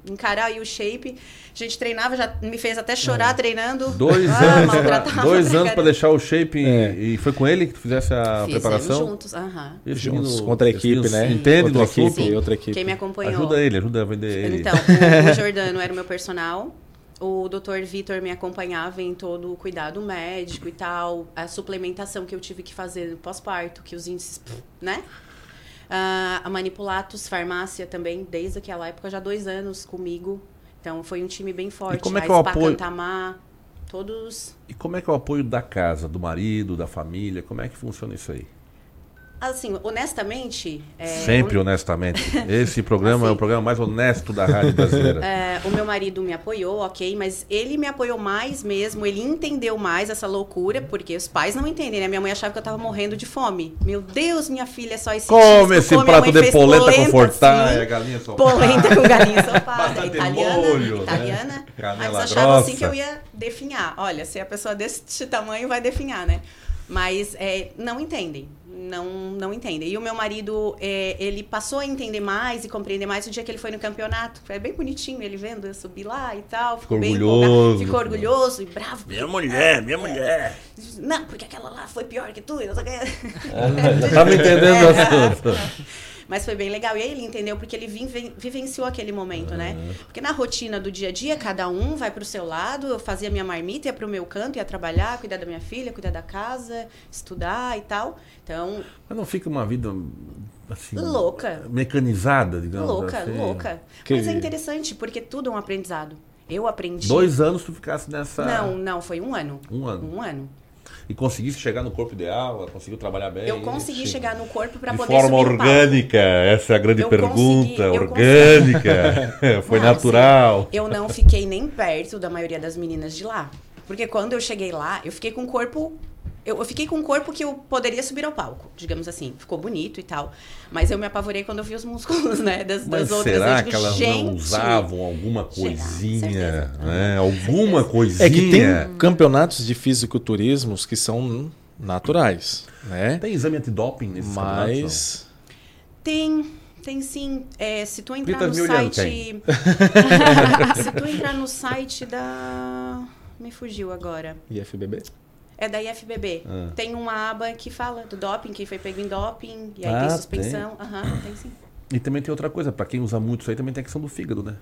encarar aí o shape. A gente treinava, já me fez até chorar treinando. Dois Ah, anos, pra, dois anos pra caramba. deixar o shape e- e foi com ele que tu fizesse a Fizemos preparação? juntos, aham. Esse Juntos, menino- contra a equipe, né? Entende do Outra equipe, assunto? outra equipe. Quem me acompanhou. Ajuda ele, ajuda a vender ele. Então, o, o Jordano era o meu personal. O Dr. Vitor me acompanhava em todo o cuidado médico e tal, a suplementação que eu tive que fazer no pós-parto, que os índices, né? Ah, a Manipulatos Farmácia também, desde aquela época, já dois anos comigo. Então, foi um time bem forte. como é que é o apoio? Cantamar, todos... E como é que é o apoio da casa, do marido, da família? Como é que funciona isso aí? Assim, honestamente... é, Sempre hon- honestamente. Esse programa é o programa mais honesto da rádio brasileira. É, o meu marido me apoiou, ok, mas ele me apoiou mais mesmo, ele entendeu mais essa loucura, porque os pais não entendem, né? Minha mãe achava que eu tava morrendo de fome. Meu Deus, minha filha, é só esse Come disco. esse minha prato de polenta com fortalha, sim. galinha. Polenta com galinha. Bastante italiana, molho, né? italiana. Aí eles achavam assim grossa. que eu ia definhar. Olha, se a pessoa desse tamanho vai definhar, né? Mas é, não entendem. Não, não entendem. E o meu marido, é, ele passou a entender mais e compreender mais o dia que ele foi no campeonato. Foi bem bonitinho ele vendo eu subir lá e tal. Ficou bem orgulhoso. empolgado. Ficou orgulhoso e bravo. Minha mulher, minha mulher. Não, porque aquela lá foi pior que tu. e sei o quê. já tava entendendo o assunto. Mas foi bem legal. E aí ele entendeu porque ele vive- vivenciou aquele momento, né? Porque na rotina do dia a dia, cada um vai pro seu lado, eu fazia minha marmita, ia pro meu canto, ia trabalhar, cuidar da minha filha, cuidar da casa, estudar e tal. Então, Mas não fica uma vida assim. Louca. Mecanizada, digamos louca, assim. louca. Que- Mas é interessante, porque tudo é um aprendizado. Eu aprendi. Dois anos tu ficasse nessa. Não, não, foi um ano. Um ano. Um ano. E conseguisse chegar no corpo ideal, conseguiu trabalhar bem. Eu consegui chegar no corpo para De poder forma orgânica, essa é a grande Eu pergunta. consegui, orgânica. Foi Não, natural. assim, eu não fiquei nem perto da maioria das meninas de lá. Porque quando eu cheguei lá, eu fiquei com um corpo. Eu, eu fiquei com um corpo que eu poderia subir ao palco, digamos assim. Ficou bonito e tal. Mas eu me apavorei quando eu vi os músculos, né? Das, Mas das outras. será digo, que elas gente, não usavam alguma coisinha? né? Alguma coisinha? É que tem campeonatos de fisiculturismos que são naturais, né? Tem exame antidoping nesses Mas Tem, tem sim. É, se tu entrar no site. se tu entrar no site da. Me fugiu agora. IFBB? É da IFBB. Ah. Tem uma aba que fala do doping, quem foi pego em doping, e aí Ah, tem tem? suspensão. Aham, tem sim. E também tem outra coisa, pra quem usa muito isso aí, também tem a questão do fígado, né?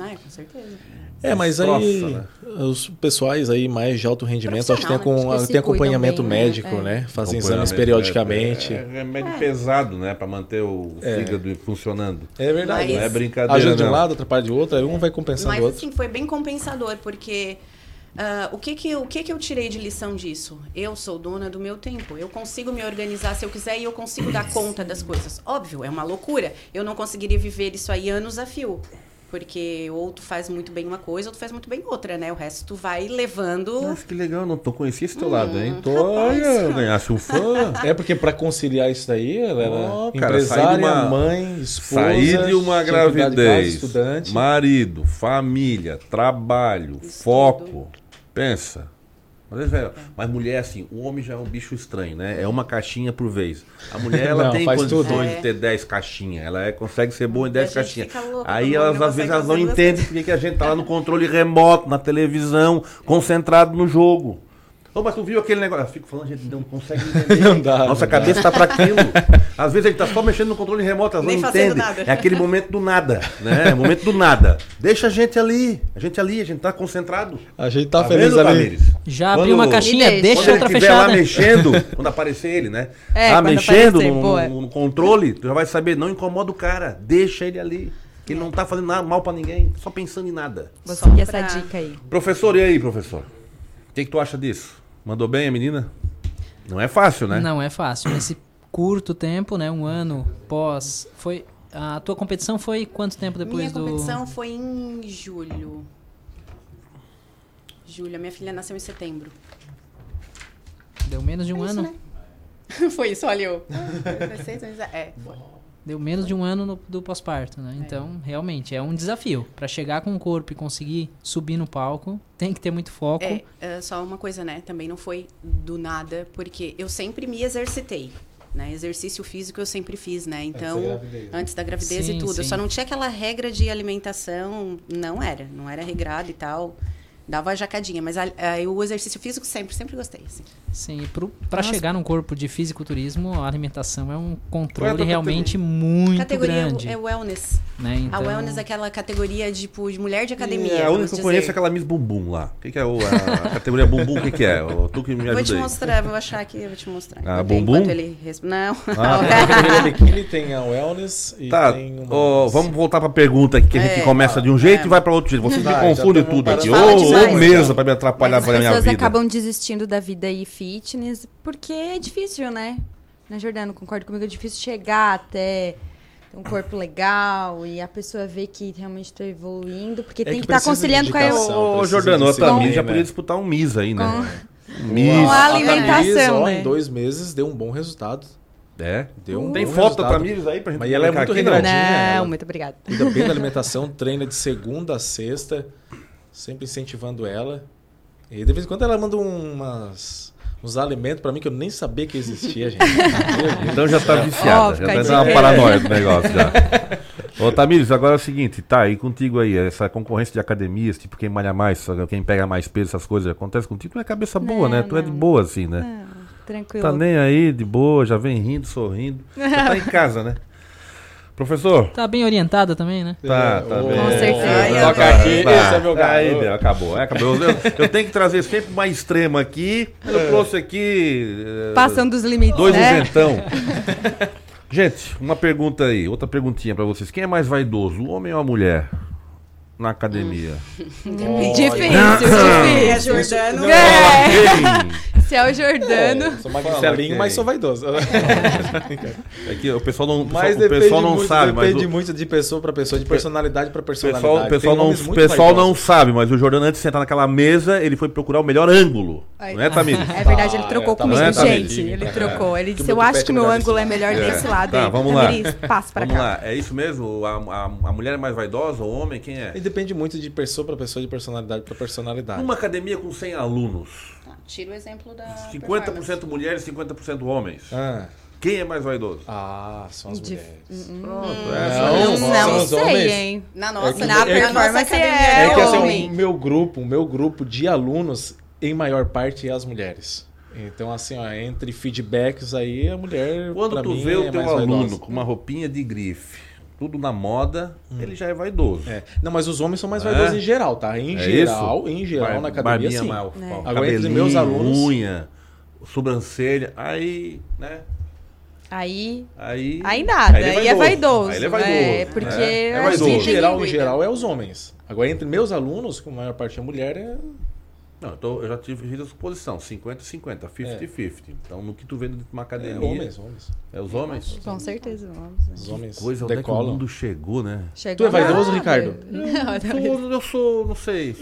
Ah, é, com certeza. É, mas aí né? os pessoais aí mais de alto rendimento, acho que tem, acom- né? Acho que tem acompanhamento bem, né? médico, É. né? Fazem exames periodicamente. É, é remédio pesado, né? Pra manter o É. fígado funcionando. É verdade. Não é brincadeira. Ajuda de um lado, atrapalha de outro, aí um vai compensando Mas o outro. assim, foi bem compensador, porque ah, o, que que, eu- o que que eu tirei de lição disso? Eu sou dona do meu tempo. Eu consigo me organizar se eu quiser e eu consigo dar conta das coisas. Óbvio, é uma loucura. Eu não conseguiria viver isso aí anos a fio. Porque ou tu faz muito bem uma coisa, ou tu faz muito bem outra, né? O resto tu vai levando. Nossa, que legal, não tô conhecia esse teu lado, hein? Tô, Hum, rapaz. olha, ganhasse um fã. É porque pra conciliar isso daí, ela era Ó, cara, sair empresária, de uma- mãe, esposa, Sair de uma cuidar de casa, gravidez, estudante. marido, família, trabalho, foco. Pensa. Vezes, velho, mas mulher, assim, o homem já é um bicho estranho, né? É uma caixinha por vez. A mulher, ela Não, tem condições tudo. de ter 10 caixinhas. Ela é- consegue ser boa em 10 gente caixinhas. louca Aí elas, às vezes, elas não entendem porque que a gente tá lá no controle remoto, na televisão, concentrado no jogo. Ô, mas tu viu aquele negócio? Eu fico falando, a gente não consegue entender. Não dá, Nossa não cabeça dá. tá pra aquilo. Às vezes a gente tá só mexendo no controle remoto, elas Nem não entendem. nada. É aquele momento do nada, né? É o momento do nada. Deixa a gente ali. A gente ali, a gente tá concentrado. A gente tá, Tá feliz vendo, ali. Tamires? Já abriu uma caixinha, quando deixa ele outra estiver fechada. lá mexendo, quando aparecer ele, né? É, tá quando mexendo aparecer, no, no- no controle, tu já vai saber, não incomoda o cara, deixa ele ali. Que ele não tá fazendo nada mal pra ninguém, só pensando em nada. Vou Só seguir essa dica aí. Professor, e aí, professor? O que, que tu acha disso? Mandou bem a menina? Não é fácil, né? Não é fácil. Nesse curto tempo, né? Um ano pós. Foi. A tua competição foi quanto tempo depois Minha do. competição foi em julho. Julho, a minha filha nasceu em setembro. Deu menos de um É isso, ano? né? foi isso, olha eu. Meses. É, foi. Deu menos de um ano no- do pós-parto, né? Então, realmente, é um desafio. Pra chegar com o corpo e conseguir subir no palco, tem que ter muito foco. É, é, só uma coisa, né? Também não foi do nada, porque eu sempre me exercitei. Né? Exercício físico eu sempre fiz, né? Então, gravidez, né? antes da gravidez Sim, e tudo. Eu sim. só não tinha aquela regra de alimentação, não era. Não era regrado e tal. Dava a jacadinha. Mas a- a- o exercício físico sempre, sempre gostei. Assim. Sim, Nossa. chegar num corpo de fisiculturismo, a alimentação é um é a controle tua realmente muito categoria grande. é wellness. né? Então, A wellness é aquela categoria tipo, de mulher de academia. E a única que eu dizer. conheço é aquela Miss Bumbum lá. O que, que é o, a, a categoria Bumbum? O que, que é? Ô, Tu que me Vou ajuda te aí. mostrar, vou achar aqui, vou te mostrar. Ah, Enquanto- bumbum? ele resp- Não. Ah. A categoria biquíni tem a wellness e Tá, tem uma... ó, vamos voltar pra pergunta aqui, que a gente É, começa de um jeito é. e vai pra outro jeito. Vocês Tá, me confundem tudo aqui. ô, demais, mesa né? pra me atrapalhar As pra minha pessoas vida. acabam desistindo da vida e fitness porque é difícil, né? Né, Jordano? Concorda comigo? É difícil chegar até ter um corpo legal e a pessoa ver que realmente tá evoluindo, porque É tem que estar de conciliando com a dedicação. Ô, Jordano, a Tamir já podia disputar um Miss aí, né? Um Com Miss. a A alimentação, né? Em dois meses deu um bom resultado. É? Deu um Tem bom foto da. Tamires aí pra gente Mas ela é muito aqui, não? regradinha. Não, ela muito obrigada. Cuida bem da alimentação, treina de segunda a sexta, sempre incentivando ela. E de vez em quando ela manda umas, uns alimentos pra mim que eu nem sabia que existia, gente. Então já tá viciada, Ó, já tá uma paranoia do negócio já. Ô, Tamires, agora é o seguinte, tá aí contigo aí, essa concorrência de academias, tipo quem malha mais, quem pega mais peso, essas coisas, acontece contigo, tu é cabeça boa, Não, né? Tu é de não. boa, assim, né? Tranquilo. Tá nem aí, de boa, já vem rindo, sorrindo. Você tá em casa, né? Professor? Tá bem orientada também, né? Tá, tá bem. Com certeza. Tá, Toca tá, aqui, tá. esse é meu garoto. Aí, acabou, é, acabou. Eu, eu tenho que trazer sempre uma extrema aqui. Eu trouxe aqui. eh, Passando dos limites, Dois né? isentão. Gente, uma pergunta aí, outra perguntinha pra vocês. Quem é mais vaidoso, o homem ou a mulher? Na academia. Difícil, É difícil. Jordano. É. Se é o Jordano. Sou magrincelinho, mas sou vaidoso. É que o pessoal não, Mas o pessoal não muito, sabe, mas depende o, muito de pessoa pra pessoa, de personalidade pra o personalidade. pessoal, o pessoal Tem não, pessoal não sabe, mas o Jordano antes de sentar naquela mesa, ele foi procurar o melhor ângulo. Ai. Não é, Tamir? É verdade, ele trocou eu tava comigo, é, gente. Ele É. trocou. Ele disse: Eu acho que meu ângulo é melhor É. desse lado. Tá, vamos lá. Passa Vamos cá. lá, é isso mesmo? A, mulher é mais vaidosa, o homem, quem é? Depende muito de pessoa pra pessoa, de personalidade pra personalidade. Numa academia com 100 alunos, Ah, Tira o exemplo da. 50% mulheres, 50% homens. Ah, Quem é mais vaidoso? ah, são as mulheres. Pronto, Não, essa Não, são não os sei, homens. hein? Na nossa, que- na, é que- na nossa performance academia é É que assim, homem. o meu grupo, o meu grupo de alunos, em maior parte, é as mulheres. Então, assim, ó, entre feedbacks aí, a mulher. Quando pra tu mim, vê é o teu mais aluno vaidosa. com uma roupinha de grife, tudo na moda, ele já é vaidoso. É. Não, mas os homens são mais É? vaidosos em geral, tá? Em É geral, isso? em geral, Bar- na academia, sim. mal, É. Agora, entre cabelinho, meus alunos- unha, sobrancelha, aí, né? Aí. Aí, Aí nada, ele aí é vaidoso. Aí ele é vaidoso. É, porque é, é em vaidoso. tem geral, em geral, é os homens. Agora, entre meus alunos, com a maior parte é mulher, é. Não, eu, tô- eu já tive fiz essa posição, 50-50, 50-50. Então, no que tu vê dentro de uma é academia... homens, homens. É os homens? Com certeza, vamos. Os homens Coisa onde é que o mundo chegou, né? Tu é vaidoso, Ricardo? Não, Eu sou, eu sou, não sei.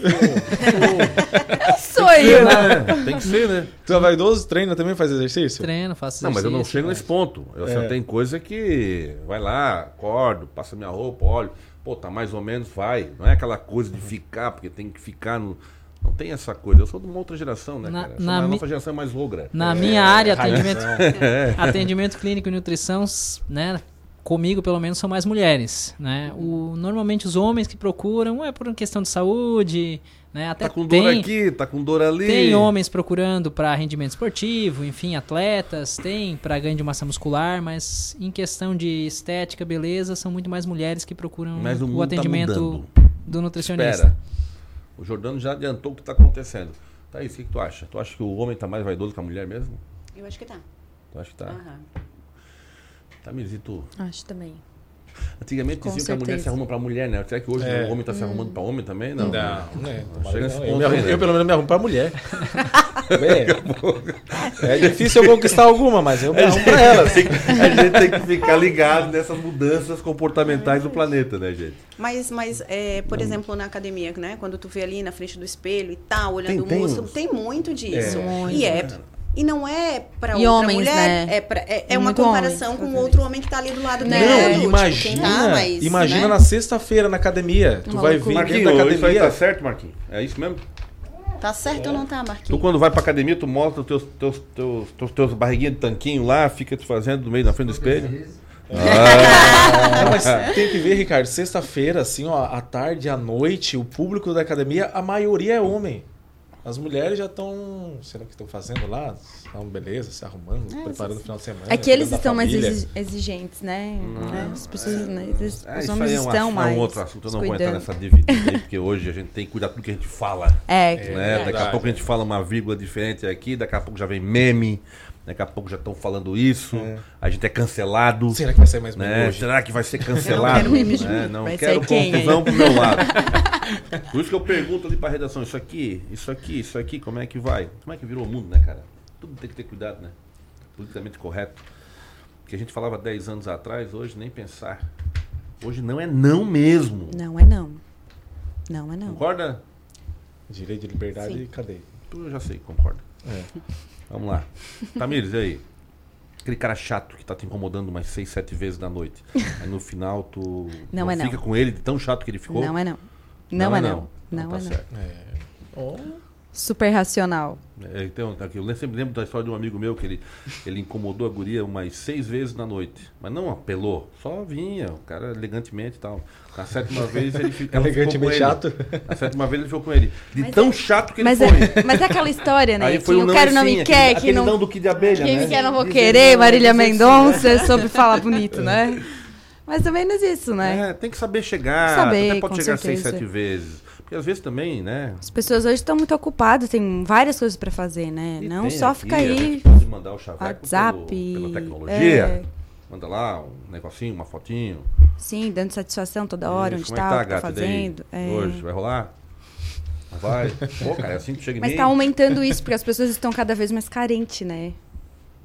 sou eu. né? Tem que ser, né? Tu é vaidoso? Treina também, faz exercício? Treino, faço Não, mas eu não exercício, chego nesse ponto. Eu assim, É. tem coisa que vai lá, acordo, passa minha roupa, olho, pô, tá mais ou menos, vai. Não é aquela coisa de ficar, porque tem que ficar no. Não tem essa coisa. Eu sou de uma outra geração, né, Na- cara? Na mi- nossa geração é mais ogra. Na minha área, atendimento, É. atendimento clínico e nutrição, né? Comigo, pelo menos, são mais mulheres, né? O, normalmente os homens que procuram é por uma questão de saúde, né? Até Tá com tem, dor aqui, tá com dor ali. tem homens procurando para rendimento esportivo, enfim, atletas, tem para ganho de massa muscular, mas em questão de estética, beleza, são muito mais mulheres que procuram o o, tá atendimento mudando. do nutricionista. Espera. O Jordano já adiantou o que tá acontecendo. Tá isso, o que, que tu acha? Tu acha que o homem tá mais vaidoso que a mulher mesmo? Eu acho que tá. Tu acha que tá? Aham. Tá, Miris, tu? Acho também. Antigamente Com diziam que a mulher se arruma pra mulher, né? Será que hoje É. o homem tá se arrumando pra homem também? Não. Não, né? Não chega a esse Não, ponto, eu, né? eu, pelo menos me arrumo pra mulher. Bem, é difícil eu conquistar alguma, mas eu me arrumo pra elas. Tem que- a gente tem que ficar ligado nessas mudanças comportamentais do planeta, né, gente? Mas, mas é, por exemplo, na academia, né? Quando tu vê ali na frente do espelho e tal, olhando Tem- o músculo, tem muito disso. É. Muito. E é. E não é pra E outra homens, mulher, né? é, pra- é, é uma comparação homens com fazem outro homem que tá ali do lado Né? dele. Não, tipo, quem imagina, tá mais, imagina né? na sexta-feira na academia. Tu Uma vai vir dentro da Marquinhos, isso aí academia. tá certo, Marquinhos? É isso mesmo? Tá certo ou não tá, Marquinhos? Tu quando vai pra academia, tu mostra os teus, teus, teus, teus, teus barriguinhas de tanquinho lá, fica te fazendo no meio, na frente do espelho. Ah. Não, mas tem que ver, Ricardo, sexta-feira, assim, ó, à tarde, à noite, o público da academia, a maioria é homem. As mulheres já estão. Será que estão fazendo lá? Estão beleza, se arrumando, É, preparando o final de semana. É que eles estão mais exigentes, né? Né? As pessoas, né? Eles- É, os isso homens aí é um, estão mais. é um outro assunto, eu não vou entrar nessa dividida aí, porque hoje a gente tem que cuidar tudo que a gente fala. É, né? Daqui a pouco a gente fala uma vírgula diferente aqui, daqui a pouco já vem meme, daqui a pouco já estão falando isso, a gente é cancelado. Será que vai ser mais meme né? hoje? Será que vai ser Não cancelado? quero meme, né? Não quero confusão pro meu lado. Por isso que eu pergunto ali pra redação, isso aqui, isso aqui, isso aqui, como é que vai? Como é que virou o mundo, né, cara? Tudo tem que ter cuidado, né? Politicamente correto. O que a gente falava 10 anos atrás, hoje nem pensar. Hoje não é não mesmo. Não é não. Não é não. Concorda? Direito de liberdade Sim. e cadeia. Eu já sei, concordo. É. Vamos lá. Tamires, e aí? Aquele cara chato que tá te incomodando umas 6, 7 vezes na noite. Aí no final tu Não é não. fica com ele de tão chato que ele ficou. Não é não. Não, é não. Não, Então é tá não. certo. É. Ó, super racional. É, então, tá aqui, eu sempre lembro da história de um amigo meu que ele, ele incomodou a guria umas seis vezes na noite. Mas não apelou, só vinha, o cara elegantemente e tal. Na sétima vez ele ficou com Elegantemente ele. chato? Na sétima vez ele ficou com ele. De Mas tão é- chato que ele mas foi. É, mas é aquela história, né? Aí que foi um não e não me aquele- quer, que aquele não, não do Kid de Abelha, quem né? me quer não vou querer, não, Marília. Mendonça, soube falar bonito, né? Mais ou menos isso, né? É, tem que saber chegar. Saber, até pode chegar seis, certeza. sete vezes. Porque às vezes também, né? As pessoas hoje estão muito ocupadas, tem várias coisas pra fazer, né? E não só ficar a aí. pode mandar o chaveco WhatsApp. pelo- pela tecnologia. é, Manda lá um negocinho, uma fotinho. sim, dando satisfação toda hora, Isso, onde é tá, o que tá gata, daí? fazendo. é. Hoje, vai rolar? Não vai? Pô, cara, é assim que chega em Mas mim. tá aumentando isso, porque as pessoas estão cada vez mais carentes, né?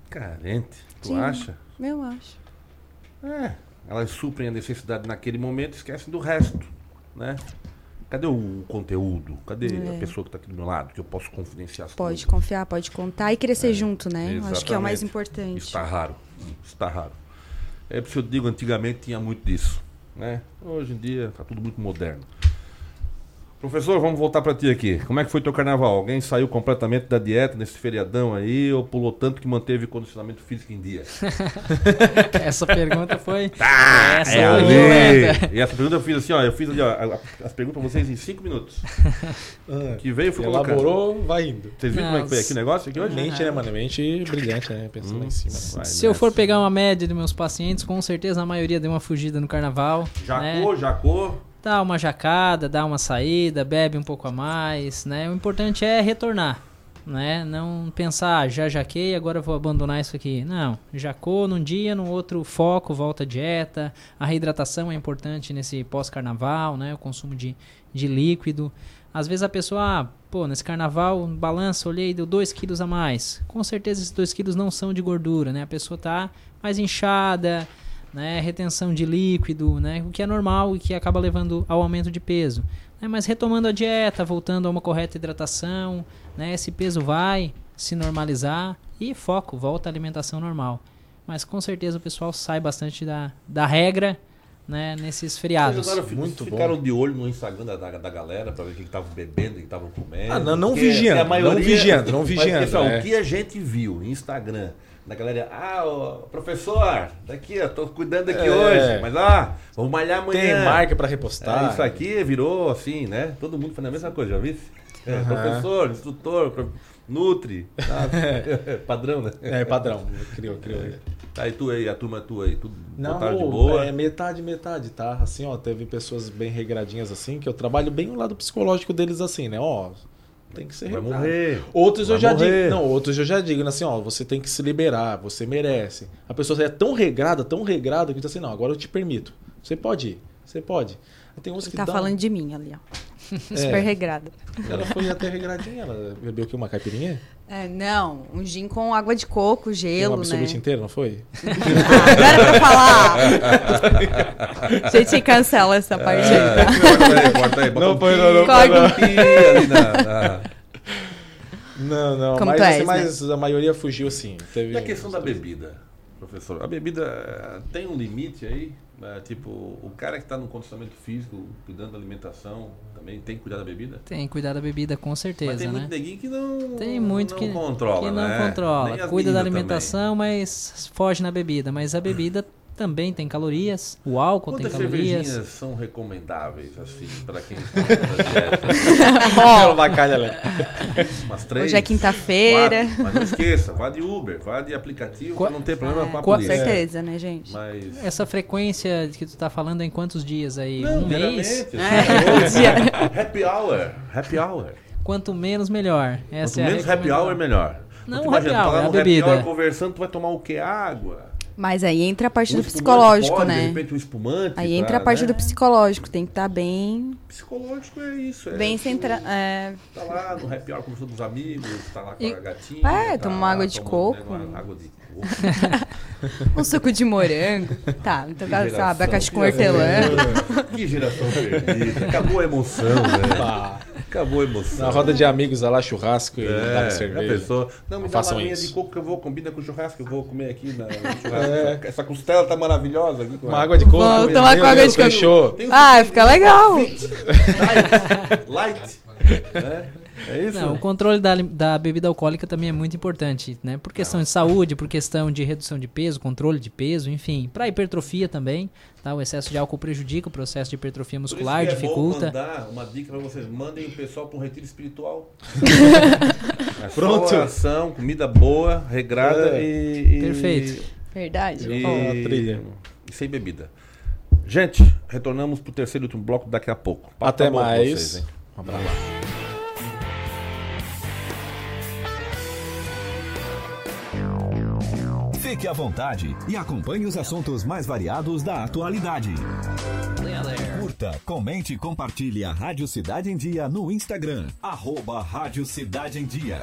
Carente, tu Sim. acha? Eu acho. É, elas suprem a necessidade naquele momento e esquecem do resto, né? Cadê o conteúdo? Cadê É. a pessoa que tá aqui do meu lado, que eu posso confidenciar as Pode confiar, pode contar e crescer junto, né? Eu Acho que é o mais Exatamente. importante. Isso tá raro. Isso tá raro. É por isso que eu digo, antigamente tinha muito disso. Né? Hoje em dia tá tudo muito moderno. Professor, vamos voltar para ti aqui. Como é que foi teu carnaval? Alguém saiu completamente da dieta nesse feriadão aí ou pulou tanto que manteve o condicionamento físico em dia? Essa pergunta foi. Tá, essa é foi ali. violenta. E essa pergunta eu fiz assim, ó, eu fiz ali, ó, as perguntas pra vocês em cinco minutos. que veio, fui colocando. Elaborou, vai indo. Vocês viram como é que foi aqui o negócio aqui hoje? Mente, né, mano? Mente brilhante, né? Pensando lá em cima. né? Vai Se eu for pegar uma média dos meus pacientes, com certeza a maioria deu uma fugida no carnaval. Jacô, né? jacô. Dá uma jacada, dá uma saída, bebe um pouco a mais, né? O importante é retornar, né? Não pensar, ah, já jaquei, agora vou abandonar isso aqui. Não, jacou num dia, no outro foco, volta à dieta. A reidratação é importante nesse pós-carnaval, né? O consumo de, de líquido. Às vezes a pessoa, ah, pô, nesse carnaval, balança, olhei, deu 2 quilos a mais. Com certeza esses 2 quilos não são de gordura, né? A pessoa tá mais inchada, né, retenção de líquido, né, o que é normal e que acaba levando ao aumento de peso. né, mas retomando a dieta, voltando a uma correta hidratação, né, esse peso vai se normalizar e foco, volta à alimentação normal. Mas com certeza o pessoal sai bastante da, da regra né, nesses feriados. Agora fi- ficaram de olho no Instagram da, da, da galera pra ver o que estavam bebendo, o que estavam comendo. Ah, não- não vigiando, a maioria- não vigiando, não Mas, vigiando, pessoal, né? O que a gente viu no Instagram da galera, ah, ô, professor, daqui, ó, tô cuidando aqui É. hoje, mas ah, vamos malhar amanhã. Tem marca pra repostar. É, isso aqui virou assim, né? Todo mundo fazendo a mesma coisa, já viu? É, Aham. Professor, instrutor, Nutri, tá? padrão, né? É, padrão. Criou, criou. Tá, e tu aí, a turma tua aí, tudo Não, botaram de boa? é metade, metade, tá? Assim, ó, teve pessoas bem regradinhas assim, que eu trabalho bem o lado psicológico deles assim, né? Ó, tem que ser Vai morrer. Outros eu Vai já morrer. digo, não, outros eu já digo, né, assim, ó, você tem que se liberar, você merece. A pessoa é tão regrada, tão regrada que diz assim, não, agora eu te permito. Você pode ir, você pode. Tem uns Ele que tá dão- falando de mim ali, ó. É. Super regrada. Ela foi até regradinha, ela bebeu aqui uma caipirinha? É, não, um gin com água de coco, Tem um gelo, né? inteiro, não foi? Agora pra falar. Gente, cancela essa parte aí, tá? Corta aí, corta aí. bota Não um foi, não, não corta foi, não. um Não, não, Como mas, tu assim, és, mas a maioria fugiu assim. Teve E a questão da bebida, professor? A bebida eh, tem um limite aí? Eh, tipo, o cara que está no condicionamento físico, cuidando da alimentação, também tem que cuidar da bebida? Tem que cuidar da bebida com certeza, Mas tem né? muito neguinho que não, Tem muito não que controla, que não né? controla. Cuida da alimentação, mas foge na bebida. Mas a bebida também tem calorias. O álcool Quantas tem calorias. cervejinhas são recomendáveis, assim, para quem está na dieta? Umas três. Hoje é quinta-feira. Mas não esqueça, vá de Uber, vá de aplicativo Qua- não ter problema com a Com polícia. certeza, né, gente? Mas Essa frequência que tu tá falando é em quantos dias aí? Não, um mês? É, assim, diário. Happy hour, happy hour. Quanto menos, melhor. Essa Quanto é menos happy hour, melhor. Não o happy imagina, hour, tá lá é a no happy bebida. hour conversando, tu vai tomar o quê? Água. Mas aí entra a parte do psicológico, pode, De né? repente um espumante. Aí pra, entra a parte né? do psicológico, tem que estar bem, Psicológico é isso. É bem centrado. É, Tá lá no happy hour conversando com os amigos, tá lá com E- a gatinha. É, tá toma uma lá água de coco. né, água de coco. um suco de morango. Tá, então Que sabe, geração, abacaxi com que geração hortelã. Que geração perdida. Acabou a emoção, né? Ah, Acabou a emoção. na roda de amigos lá, churrasco e É, a cerveja. pessoa. Não, me dá uma linha de coco que eu vou, combina com o churrasco que eu vou comer aqui na, churrasco. Essa costela tá maravilhosa aqui. com Uma água de coco. Vamos meu tomar com água de coco. fechou. Ah, fica legal. Light. Light. né? É isso? Não, o controle da, da bebida alcoólica também é muito importante, né? Por questão de saúde, por questão de redução de peso, controle de peso, enfim. Para hipertrofia também, tá? O excesso de álcool prejudica o processo de hipertrofia Por isso muscular, que é dificulta. Bom mandar uma dica pra vocês: mandem o pessoal para um retiro espiritual. É Pronto. Oração, comida boa, regrada É. e, e- Perfeito. Verdade. E, trilha. e sem bebida. Gente, retornamos pro terceiro e último bloco daqui a pouco. O papo Até tá mais. vocês, hein? Um abraço. Fique à vontade e acompanhe os assuntos mais variados da atualidade. Curta, comente e compartilhe a Rádio Cidade em Dia no Instagram. Arroba Rádio Cidade em Dia.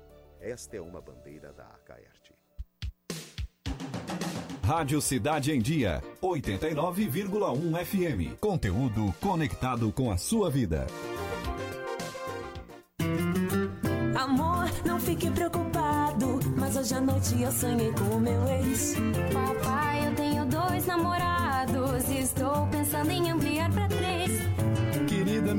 Esta é uma bandeira da Acaerte. Rádio Cidade em Dia, 89,1 FM. Conteúdo conectado com a sua vida. Amor, não fique preocupado. Mas hoje à noite eu sonhei com o meu ex. Papai, eu tenho dois namorados e estou pensando em ampliar pra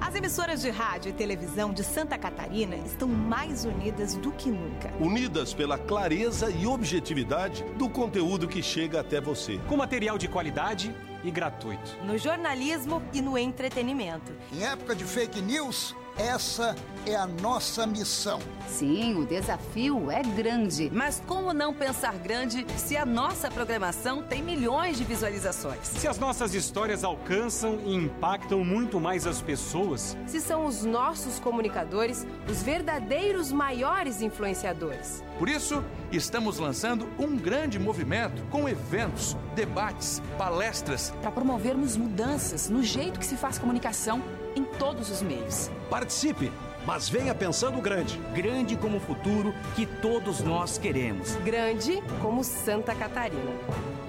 As emissoras de rádio e televisão de Santa Catarina estão mais unidas do que nunca. Unidas pela clareza e objetividade do conteúdo que chega até você. Com material de qualidade e gratuito. No jornalismo e no entretenimento. Em época de fake news, essa é a nossa missão. Sim, o desafio é grande. Mas como não pensar grande se a nossa programação tem milhões de visualizações? Se as nossas histórias alcançam e impactam muito mais as pessoas, Se são os nossos comunicadores os verdadeiros maiores influenciadores. Por isso, estamos lançando um grande movimento com eventos, debates, palestras. Para promovermos mudanças no jeito que se faz comunicação em todos os meios. Participe, mas venha pensando grande. Grande como o futuro que todos nós queremos. Grande como Santa Catarina.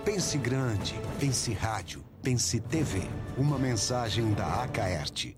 Pense grande, pense rádio, pense TV. Uma mensagem da Acaerte.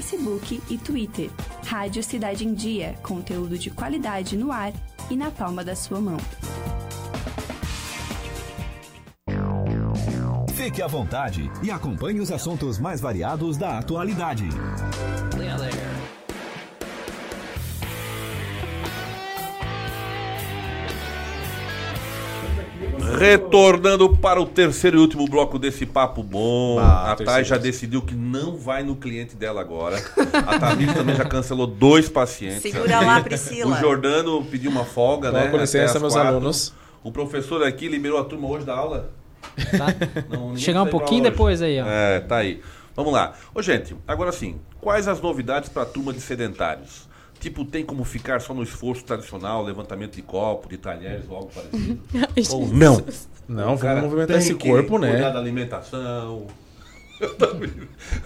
Facebook e Twitter. Rádio Cidade em Dia, conteúdo de qualidade no ar e na palma da sua mão. Fique à vontade e acompanhe os assuntos mais variados da atualidade. Retornando para o terceiro e último bloco desse papo bom. Ah, a Thay já decidiu que não vai no cliente dela agora. A Tamir também já cancelou dois pacientes. Segura lá, Priscila. O Jordano pediu uma folga, né? com licença, meus quatro. alunos. O professor aqui liberou a turma hoje da aula. Não, ninguém Chegar um pouquinho depois aí, ó. É, tá aí. Vamos lá. Ô, gente, agora sim, quais as novidades para a turma de sedentários? Tipo, tem como ficar só no esforço tradicional, levantamento de copo, de talheres ou algo parecido? ou não? Não, O vamos cara movimentar tem esse que corpo, né? Cuidar da alimentação. Eu também.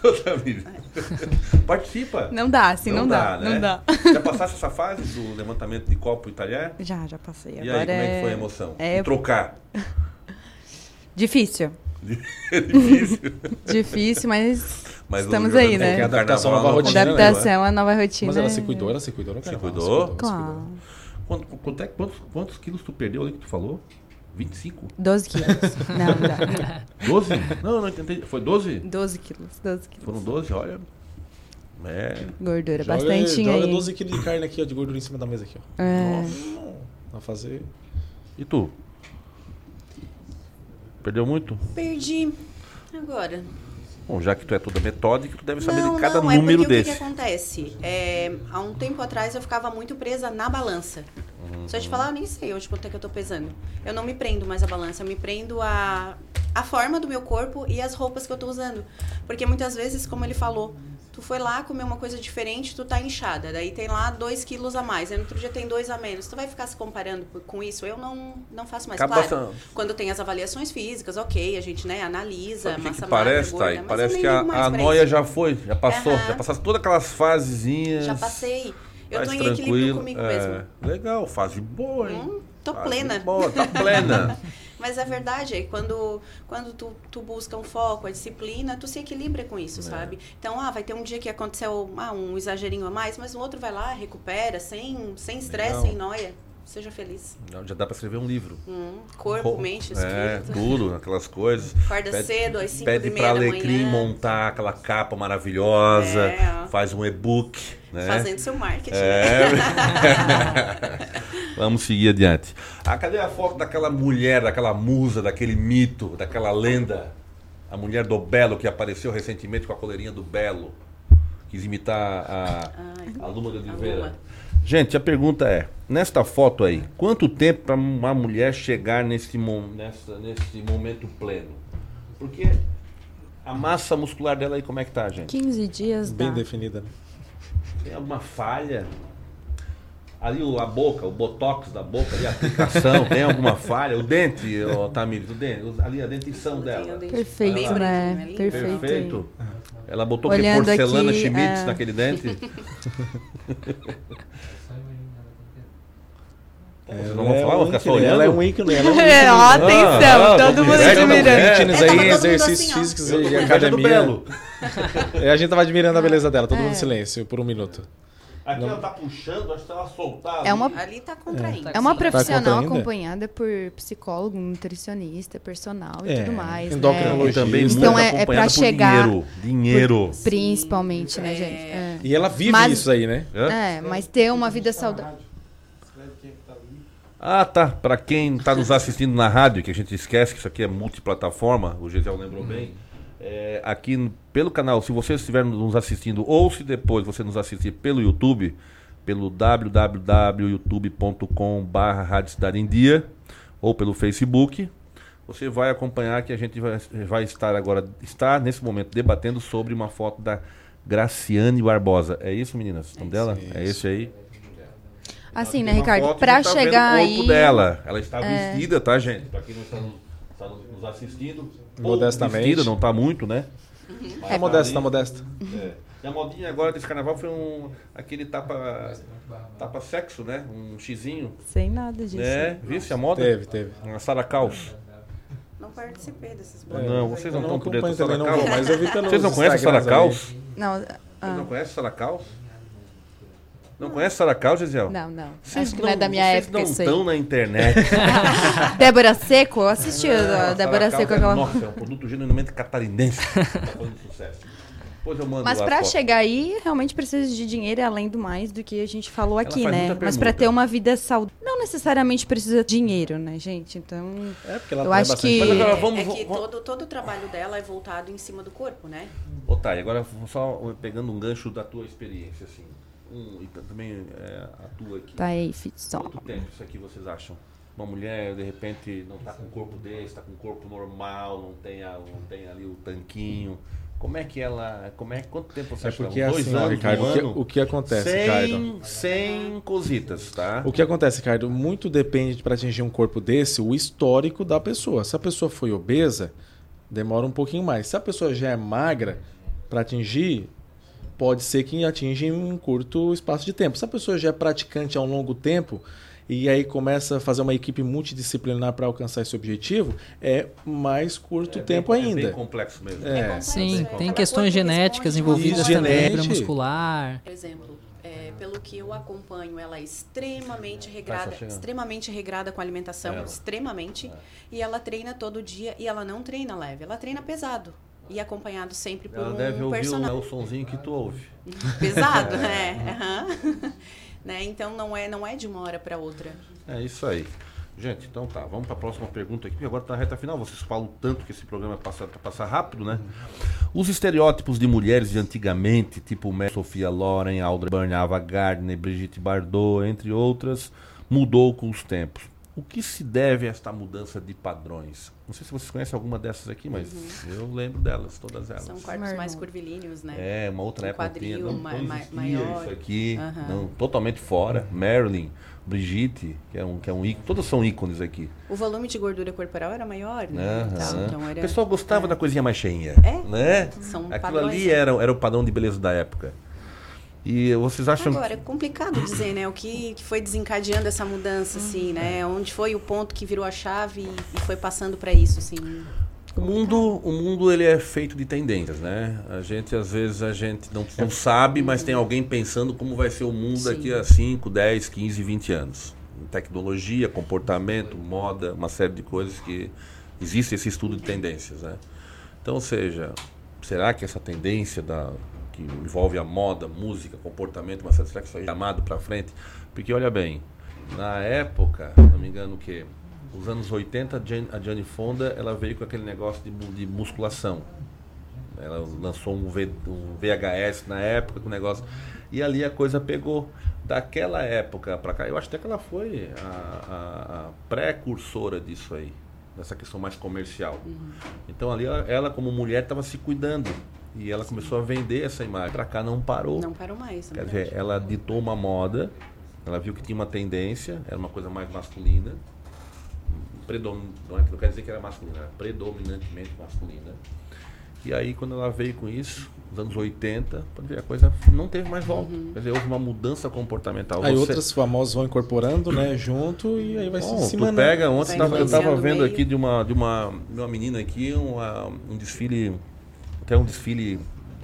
Eu também. Participa. Não dá, assim, não dá, não dá. Já passaste essa fase do levantamento de copo e talher? Já, já passei. E aí, Agora como é que é- foi a emoção? É Trocar. difícil. É difícil. Difícil, mas, Mas estamos aí, né? que Adaptação à nova não rotina. né? Adaptação à nova rotina. Mas ela é- se cuidou, ela se cuidou no Se cuidou? Claro. Quanto, quanto é, quantos, quantos quilos tu perdeu ali que tu falou? 25? 12 quilos. Não, não dá. 12? Não, não entendi. Foi 12? 12 quilos, 12 quilos. Foram 12, olha. É. Gordura, Joga, bastante joga aí. 12 quilos de carne aqui, ó, de gordura em cima da mesa aqui, ó. É. Nossa. Vai fazer... E tu? Perdeu muito? Perdi. Agora. Bom, já que tu é toda metódica, tu deve saber não, de cada não, é número porque desse. o que, que acontece? É, há um tempo atrás eu ficava muito presa na balança. Se eu te falar, eu nem sei hoje quanto é que eu tô pesando. Eu não me prendo mais à balança, eu me prendo a, a forma do meu corpo e as roupas que eu tô usando. Porque muitas vezes, como ele falou, tu foi lá comer uma coisa diferente, tu tá inchada. Daí tem lá dois quilos a mais, aí no outro dia tem dois a menos. Tu vai ficar se comparando com isso? Eu não, não faço mais. Acaba claro, sendo- quando tem as avaliações físicas, ok, a gente né, analisa, Sabe massa que parece, magra, gorda, mas Parece que a, a noia já foi, já passou, Aham. já passaram todas aquelas fasezinhas. Já passei. Eu tô em equilíbrio tranquilo, comigo é. mesmo. Legal, fase boa, hein? Hum, tô Fase plena. Boa, tá plena. Mas é verdade, é quando, quando tu, tu busca um foco, a disciplina, tu se equilibra com isso, sabe? Então, ah, vai ter um dia que aconteceu ah, um exagerinho a mais, mas o outro vai lá, recupera, sem sem estresse, Legal. sem noia. Seja feliz. Já dá pra escrever um livro. Hum, corpo, Ro- mente, É, espírito. tudo, aquelas coisas. Acorda cedo, às cinco Pede meia pra da Alecrim montar aquela capa maravilhosa, É. faz um e-book, né? Fazendo seu marketing. É. Vamos seguir adiante. Ah, cadê a foto daquela mulher, daquela musa, daquele mito, daquela lenda? A mulher do Belo que apareceu recentemente com a coleirinha do Belo. Quis imitar a, a Luma de Oliveira. Gente, a pergunta é: nesta foto aí, quanto tempo para uma mulher chegar nesse, nessa- nesse momento pleno? Porque a massa muscular dela aí, como é que tá, gente? 15 dias Bem dá. definida, né? Tem alguma falha? Ali o- a boca, o botox da boca, ali a aplicação, tem alguma falha? O dente, Tamires, o dente, ali a dentição dela. Perfeito, né? Perfeito. Perfeito. Ela botou que porcelana aqui, Schmitz é. naquele dente? Vocês não vão Ela é falar, vão um ficar só olhando? ela é um ícone, ela é um É, ícone. ó, atenção, todo mundo admirando. aí, É, mundo exercícios assim, físicos e academia. É, a gente tava admirando a beleza dela, todo É. mundo em silêncio, por um minuto. Aqui ela tá puxando, acho que ela soltar. É uma, Ali tá contraindo. é uma Tá profissional contraindo? acompanhada por psicólogo, nutricionista, personal e É, tudo mais. Né? endocrinologista. Também Então é, é por chegar. dinheiro, dinheiro. por- principalmente, né, gente? É. E ela vive Mas- isso aí, né? É, mas ter uma vida saudável. Ah, tá. Para quem está nos assistindo na rádio, que a gente esquece que isso aqui é multiplataforma, o Gisele lembrou bem. É, aqui pelo canal, se você estiver nos assistindo, ou se depois você nos assistir pelo YouTube, pelo www.youtube.com.br Rádio Cidade em Dia, ou pelo Facebook, você vai acompanhar que a gente vai, vai estar agora, está nesse momento debatendo sobre uma foto da Graciane Barbosa. É isso, meninas? O nome dela? É esse aí? Assim, né, Ricardo? que tá chegar o corpo aí. dela. Ela está É. vestida, tá, gente? Pra quem não está, no- está no- nos assistindo. pouco Modestamente. Vestida, não tá muito, né? Mas Tá modesta, tá modesta. É. E a modinha agora desse carnaval foi um aquele tapa tapa sexo, né? Um xizinho. Sem nada disso. É, visse a moda? Teve, teve. Uma Sara Caos. Não participei desses Não, vocês não estão por dentro da Sara Caos? Vocês não conhecem a Sara Instagrams Caos? Não, Vocês ah, não conhecem a Sara Caos? Não conhece Sarah Cal, Gisele? Não, não. Vocês Acho que não é da minha vocês época não isso aí. estão na internet. Débora Seco, eu assisti Não, a Débora Seco é, aquela. Nossa, é um produto genuinamente catarinense. tá fazendo sucesso. Depois eu mando Mas a pra foto. chegar aí, realmente precisa de dinheiro além do mais do que a gente falou Ela aqui, faz né? muita Mas pra permuta. ter uma vida saudável, não necessariamente precisa de dinheiro, né, gente? Então, É, porque ela eu acho que Mas agora vamos- é que vamos- todo, todo o trabalho dela é voltado em cima do corpo, né? Ô, Thay, agora só pegando um gancho da tua experiência, assim. Um, e também é, a tua aqui. Tá aí, Fitson. Quanto tempo isso aqui vocês acham? Uma mulher, de repente, não tá com o corpo desse, tá com o corpo normal, não tem, a, não tem ali o tanquinho. Como é que ela. Como é, quanto tempo você É acha que porque ela- assim, ó, Ricardo, um o que- ano? o que acontece, sem, Ricardo? Sem cositas, tá? O que acontece, Ricardo? Muito depende para atingir um corpo desse, o histórico da pessoa. Se a pessoa foi obesa, demora um pouquinho mais. Se a pessoa já é magra, para atingir, pode ser que atinja em um curto espaço de tempo. Se a pessoa já é praticante há um longo tempo e aí começa a fazer uma equipe multidisciplinar para alcançar esse objetivo, é mais curto É tempo bem- é ainda. bem complexo mesmo. É. Sim, tem Cada questões genéticas envolvidas Isso, também, genética. fibra muscular. Por exemplo, é, pelo que eu acompanho, ela é extremamente regrada, extremamente regrada com a alimentação, extremamente. E ela treina todo dia e ela não treina leve, ela treina pesado. E acompanhado sempre por Ela um deve ouvir o, personagem. o sonzinho que tu ouve. Pesado, né? Aham. né? Então não é, não é de uma hora para outra. É isso aí. Gente, então tá, vamos para a próxima pergunta aqui, agora tá na reta final. Vocês falam tanto que esse programa passa, passa rápido, né? Os estereótipos de mulheres de antigamente, tipo Mary Sofia Loren, Audrey Byrne, Ava Gardner, Brigitte Bardot, entre outras, mudou com os tempos. O que se deve a esta mudança de padrões? Não sei se vocês conhecem alguma dessas aqui, mas eu lembro delas, todas elas. São corpos mais curvilíneos, né? É, uma outra Um época não tinha, quadril não, ma- não maior. isso aqui, Aham. não, totalmente fora. Marilyn, Brigitte, que é um, que é um ícone, todas são ícones aqui. O volume de gordura corporal era maior, né? Aham. Tal, então O era... pessoal gostava da coisinha mais cheinha. É, né? são Aquilo padrões, ali era, era o padrão de beleza da época. E vocês acham Agora, é complicado dizer, né? O que, que foi desencadeando essa mudança, assim, né? Onde foi o ponto que virou a chave e, e foi passando para isso, assim. O mundo, o mundo ele é feito de tendências, né? A gente às vezes a gente não, não sabe, mas tem alguém pensando como vai ser o mundo daqui a 5, 10, 15, 20 anos. Em Tecnologia, comportamento, moda, uma série de coisas que existe esse estudo de tendências, né? Então, ou seja, será que essa tendência da que envolve a moda, música, comportamento, uma série, será que isso aí é chamado para frente? Porque olha bem, na época, se não me engano o quê? Os anos 80, a Jane- Fonda, ela veio com aquele negócio de, de musculação. Ela lançou um, V- um VHS na época com o negócio. E ali a coisa pegou. Daquela época para cá, eu acho até que ela foi a, a- a precursora disso aí, dessa questão mais comercial. Então ali ela, ela, como mulher estava se cuidando. E ela começou a vender essa imagem. Para cá não parou. Não parou mais, Quer verdade. dizer, ela ditou uma moda, ela viu que tinha uma tendência, era uma coisa mais masculina. Predom... Não, é, não quer dizer que era masculina, era predominantemente masculina. E aí, quando ela veio com isso, nos anos 80, pode ver, a coisa não teve mais volta. Quer dizer, houve uma mudança comportamental. Aí Você- outras famosas vão incorporando, né, junto e aí vai Bom, se tu pega, ontem eu tava influenciando vendo meio. aqui de uma, de uma, de uma menina aqui, uma, um desfile, até um desfile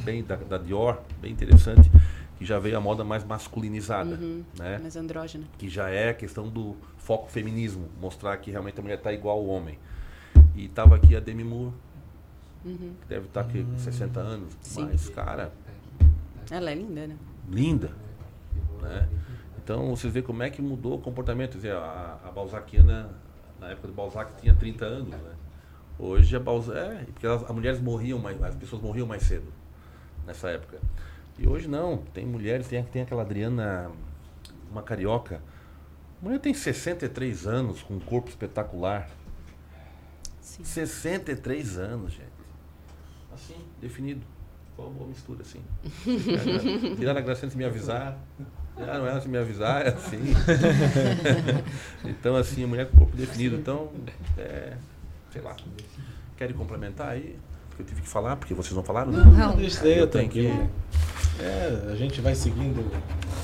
bem da, da Dior, bem interessante, que já veio a moda mais masculinizada, Uhum. né? Mais andrógena. Que já é a questão do foco feminismo, mostrar que realmente a mulher está igual ao homem. E tava aqui a Demi Moore, Uhum. que deve estar aqui com 60 anos, Sim. mas, cara, Ela é linda, né? linda. Né? Então vocês vê como é que mudou o comportamento. Quer dizer, a, a Balzaciana, na época do Balzac, tinha 30 anos. Né? Hoje a Balzac. É, porque as, as mulheres morriam mais, as pessoas morriam mais cedo nessa época. E hoje não, tem mulheres, tem, tem aquela Adriana, uma carioca. A mulher tem 63 anos, com um corpo espetacular. 63 anos, gente. Assim, definido. Foi uma boa mistura, assim. Tirar a graça antes de me avisar. Não é antes de me avisar, é assim. então, assim, a mulher com corpo definido. Então, é, sei lá. Querem complementar aí? Porque eu tive que falar, porque vocês não falaram? né? Não, deixa daí, eu eu tenho que. tranquilo. É, a gente vai seguindo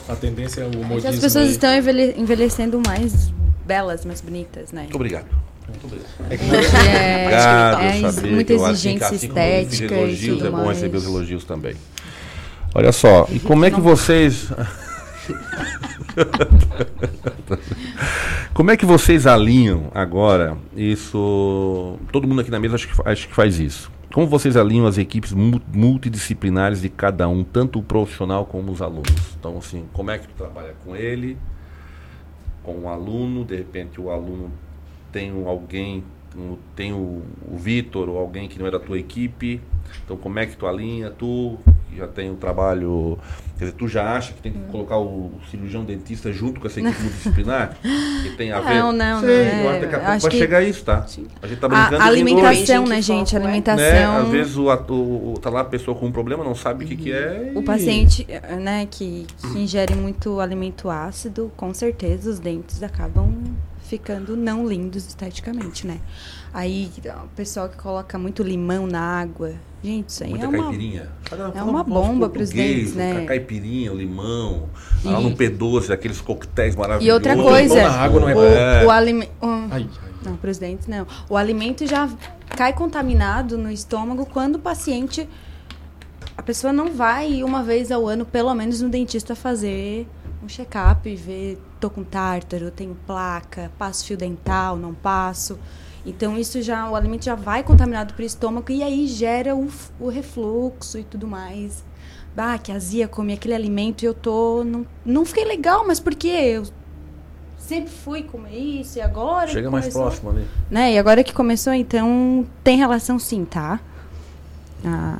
a tendência ao É que modismo. as pessoas aí. estão envelhe- envelhecendo mais belas, mais bonitas, né? Muito obrigado. Muito obrigado. É, Obrigado, é eu sabia muita que eu acho que exigência assim estética e elogios, é bom mais. receber os elogios também. Olha só, e como é que vocês. Como é que vocês alinham agora isso? Todo mundo aqui na mesa acho que, acho que faz isso. Como vocês alinham as equipes mu- multidisciplinares de cada um, tanto o profissional como os alunos? Então, assim, como é que tu trabalha com ele, com o aluno? De repente, o aluno tem alguém, tem o, o Vitor ou alguém que não é da tua equipe. Então, como é que tu alinha? Tu já tem o trabalho, quer dizer, tu já acha que tem que colocar o cirurgião dentista junto com essa equipe multidisciplinar? Que tem a ver? Não, não, Sei, não eu é. acho que daqui a pouco vai que- chegar isso, tá? A gente tá brincando. A alimentação, né, gente? A alimentação. né? Às vezes o, o- tá lá a pessoa com um problema, não sabe o que, que é. O e- paciente, né, que, que ingere muito alimento ácido, com certeza os dentes acabam ficando não lindos esteticamente, né? Aí o pessoal que coloca muito limão na água, gente, isso aí Muita é uma caipirinha. É uma bomba para os dentes, né? A caipirinha, o limão, E- lá no P12, aqueles coquetéis maravilhosos. E outra coisa, na água não é o, É. o alimento. Ai, Não, para os dentes não. O alimento já cai contaminado no estômago quando o paciente. A pessoa não vai uma vez ao ano, pelo menos, no dentista fazer um check-up e ver, tô com tártaro, tenho placa, passo fio dental, não passo. Então isso já, o alimento já vai contaminado para o estômago e aí gera o, o refluxo e tudo mais. Ah, que azia, comi aquele alimento e eu tô. Não, não fiquei legal, mas por quê? Eu sempre fui comer isso e agora. Chega mais começou- próximo ali. Né? E agora que começou, então tem relação sim, tá? A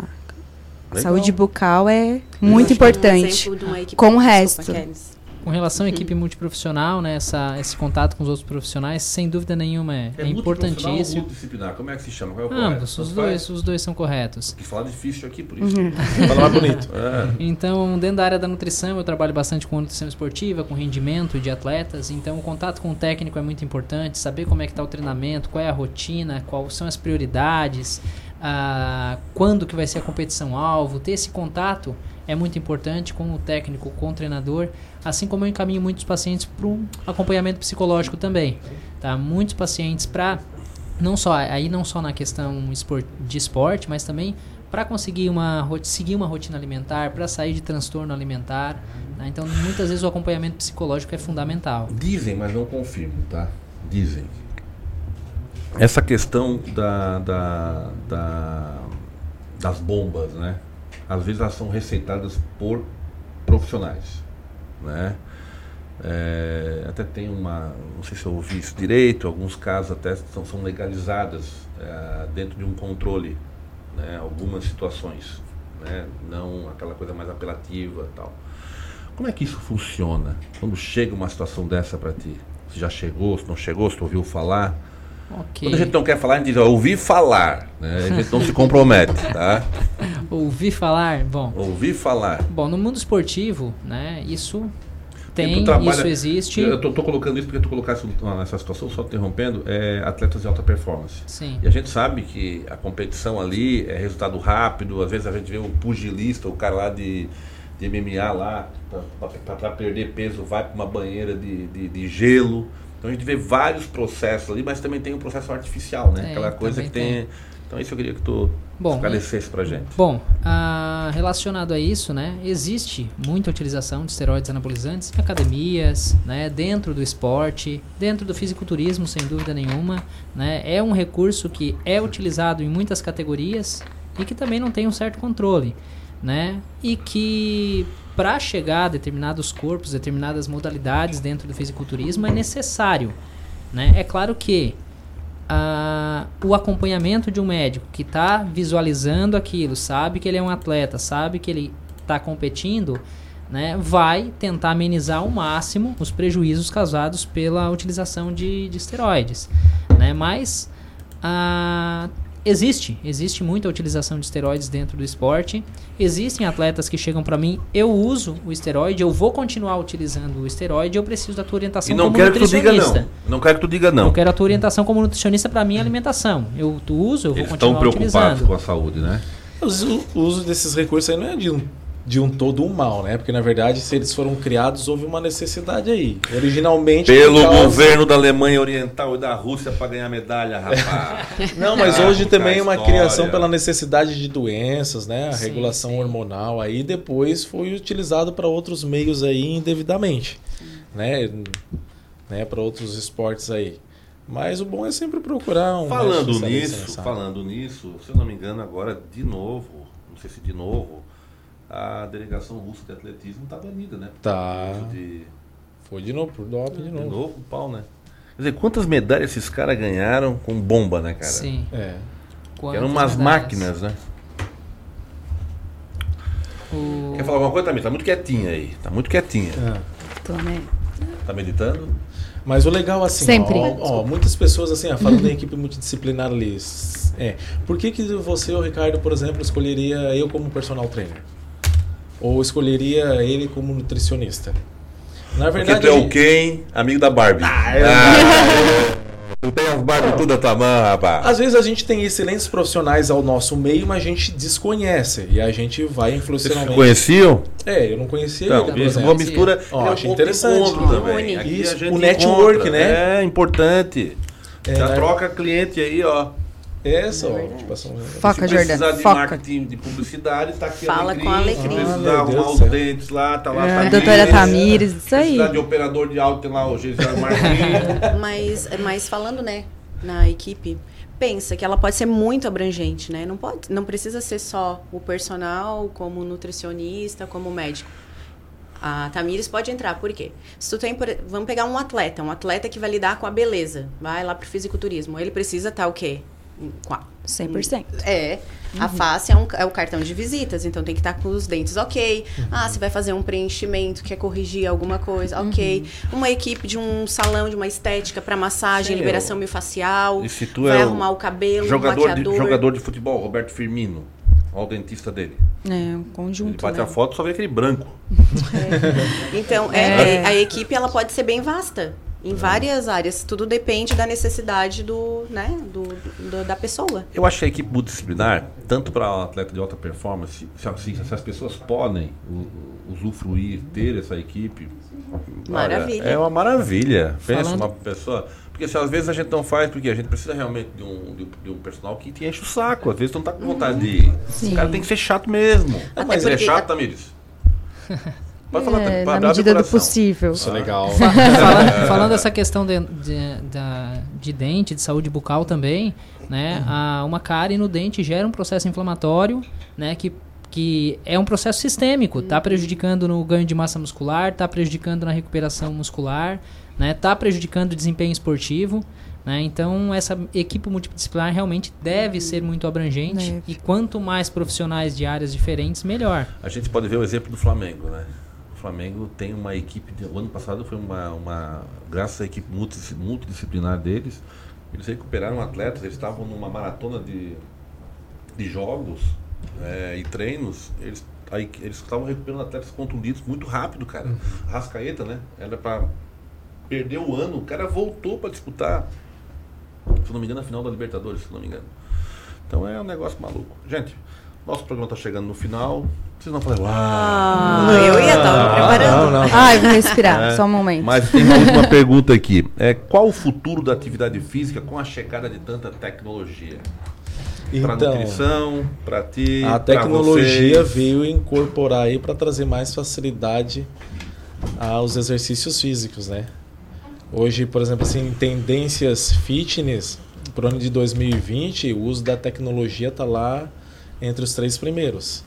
Legal. saúde bucal é muito um importante equipe- com o Desculpa, resto. Kelis. Com relação à equipe multiprofissional, né, essa, esse contato com os outros profissionais, sem dúvida nenhuma é, é ou importantíssimo. multidisciplinar? Como é que se chama? Qual é o Ambos, os dois, os dois são corretos. Que falar difícil aqui, por isso. Uhum. Fala mais bonito. É. Então, dentro da área da nutrição, eu trabalho bastante com nutrição esportiva, com rendimento de atletas. Então, o contato com o técnico é muito importante, saber como é que está o treinamento, qual é a rotina, quais são as prioridades, ah, quando que vai ser a competição alvo. Ter esse contato é muito importante com o técnico, com o treinador, assim como eu encaminho muitos pacientes para um acompanhamento psicológico também. Tá? Muitos pacientes para não só aí não só na questão de esporte, mas também para conseguir uma seguir uma rotina alimentar, para sair de transtorno alimentar. né? Então, muitas vezes o acompanhamento psicológico é fundamental. Dizem, mas não confirmo, tá? Dizem. Essa questão da, da, da- das bombas, né? Às vezes elas são receitadas por profissionais, né? É, até tem uma, não sei se eu ouvi isso direito, alguns casos até são, são legalizadas é, dentro de um controle, né? Algumas situações, né? Não aquela coisa mais apelativa tal. Como é que isso funciona? Quando chega uma situação dessa para ti? Se já chegou, se não chegou, se tu ouviu falar? Ok. Quando a gente não quer falar, a gente diz, ó, ouvi falar, né? A gente não se compromete, tá? Ouvi falar, bom. Ouvi falar. Bom, no mundo esportivo, né, isso tem, isso existe. Eu tô, tô colocando isso porque tu colocasse nessa situação, só interrompendo, é atletas de alta performance. Sim. E a gente sabe que a competição ali é resultado rápido, às vezes a gente vê o pugilista, o cara lá de, de MMA lá, para perder peso, vai para uma banheira de, de, de gelo. Então a gente vê vários processos ali, mas também tem um processo artificial, né? Tem, Aquela coisa que também tem. Então isso eu queria que tu Bom, esclarecesse pra gente. Bom, ah, relacionado a isso, né, existe muita utilização de esteroides anabolizantes em academias, né, dentro do esporte, dentro do fisiculturismo, sem dúvida nenhuma. Né, é um recurso que é utilizado em muitas categorias e que também não tem um certo controle. Né, e que para chegar a determinados corpos, determinadas modalidades dentro do fisiculturismo é necessário. Né? É claro que ah, o acompanhamento de um médico que está visualizando aquilo, sabe que ele é um atleta, sabe que ele está competindo, né, vai tentar amenizar ao máximo os prejuízos causados pela utilização de, de esteroides. Né? Mas ah, existe, existe muita utilização de esteroides dentro do esporte. Existem atletas que chegam para mim, eu uso o esteroide, eu vou continuar utilizando o esteroide, eu preciso da tua orientação E não como quero que tu diga nutricionista. não. Não quero que tu diga não. Eu quero a tua orientação como nutricionista para minha alimentação. Eu tu uso, eu vou Eles estão continuar preocupados utilizando. com a saúde, né? O uso desses recursos aí não é de um de um todo um mal, né? Porque na verdade, se eles foram criados, houve uma necessidade aí. Originalmente. Pelo causa- governo da Alemanha Oriental e da Rússia para ganhar medalha, rapaz. Não, mas Ah, hoje contar também é uma história. criação pela necessidade de doenças, né? A Sim, regulação hormonal aí depois foi utilizado para outros meios aí indevidamente, né? né? Para outros esportes aí. Mas o bom é sempre procurar um Falando especialista nisso, falando nisso, se eu não me engano, agora de novo, não sei se de novo, a delegação russa de atletismo está banida, né? Tá. De, Foi de novo, pro doping de de novo. novo, pau, né? Quer dizer, quantas medalhas esses caras ganharam com bomba, né, cara? Sim. É. Que eram umas máquinas, né? O- Quer falar alguma coisa, Tamir? Tá muito quietinha aí. Tá muito quietinha. Tô, né? Tá meditando? Mas o legal assim, Sempre. Ó, ó, muitas pessoas assim, ó, falando da equipe multidisciplinar ali, é, por que que você, o Ricardo, por exemplo, escolheria eu como personal trainer? Ou escolheria ele como nutricionista? Na Porque verdade, tu é o Ken, amigo da Barbie. Ah, tu tem as Barbie tudo da tua mão, rapaz. às vezes a gente tem excelentes profissionais ao nosso meio, mas a gente desconhece e a gente vai Vocês influencialmente. conheciam? É, eu não conhecia Não, ele, é uma mistura. Ó, é um achei de interessante. também. Isso, a o network, encontra. né? É importante. É, Já né? troca cliente aí, ó. É só, tipo assim, Foca, Se precisar de Foca. marketing de publicidade, tá aqui Fala Alecrim. com a Alecrim. Se Ah, precisar meu arrumar os dentes lá, tá lá. É, Tamires. doutora Tamires, isso Se aí. precisar de operador de áudio, tem lá o Gisele Marquinhos. Mas, mas falando, né, na equipe, pensa que ela pode ser muito abrangente, né? Não pode, não precisa ser só o personal, como nutricionista, como médico. A Tamires pode entrar, por quê? Se tu tem, por- vamos pegar um atleta, um atleta que vai lidar com a beleza, vai lá pro fisiculturismo, ele precisa estar o quê? Com a- 100%. É. A face é, um- é o cartão de visitas, então tem que estar com os dentes ok. Ah, você vai fazer um preenchimento, quer corrigir alguma coisa, ok. Uma equipe de um salão de uma estética para massagem, liberação miofascial. E se tu vai é arrumar o cabelo, jogador o de, maquiador. jogador de futebol, Roberto Firmino. Olha o dentista dele. É, um Ele conjunto, bate né? a foto só vê aquele branco. Então, é, É. a equipe ela pode ser bem vasta. Em várias áreas. Tudo depende da necessidade do, né, do, do- da pessoa. Eu acho que a equipe multidisciplinar, tanto para atleta de alta performance, se, assim, se as pessoas podem usufruir, ter essa equipe. olha, Maravilha. é uma maravilha. Pensa Falando- uma pessoa. Porque se às vezes a gente não faz, porque a gente precisa realmente de um, de um, de um personal que te enche o saco. Às vezes tu não tá com vontade de. Sim. O cara tem que ser chato mesmo. Até mas é porque- chato, Tamires? Pode falar, É, na medida do possível. Isso é legal. Fa- falando, dessa questão de, de, da- de dente, de saúde bucal também, né? A, uma cárie no dente gera um processo inflamatório, né? Que, que é um processo sistêmico, tá prejudicando no ganho de massa muscular, tá prejudicando na recuperação muscular, né? Tá prejudicando o desempenho esportivo. Né? Então, essa equipe multidisciplinar realmente deve ser muito abrangente Deve. e quanto mais profissionais de áreas diferentes, melhor. A gente pode ver o exemplo do Flamengo, né? O Flamengo tem uma equipe. de- o ano passado foi uma, uma. Graças à equipe multidis- multidisciplinar deles, eles recuperaram atletas, eles estavam numa maratona de, de jogos é, e treinos. Eles, aí, eles estavam recuperando atletas contundidos muito rápido, cara. Rascaeta, né? Era pra perder o ano, o cara voltou pra disputar. Se não me engano, a final da Libertadores, se não me engano. Então é um negócio maluco. Gente, nosso programa tá chegando no final. Vocês não falam, Ah, eu ia estar me preparando. não, não. Ai, vou respirar, É, só um momento. Mas tem uma última pergunta aqui. É, qual o futuro da atividade física com a chegada de tanta tecnologia? Para Então, nutrição, para ti, a tecnologia vocês. veio incorporar aí para trazer mais facilidade aos exercícios físicos, né? Hoje, por exemplo, assim, tendências fitness para o ano de 2020, o uso da tecnologia está lá entre os três primeiros.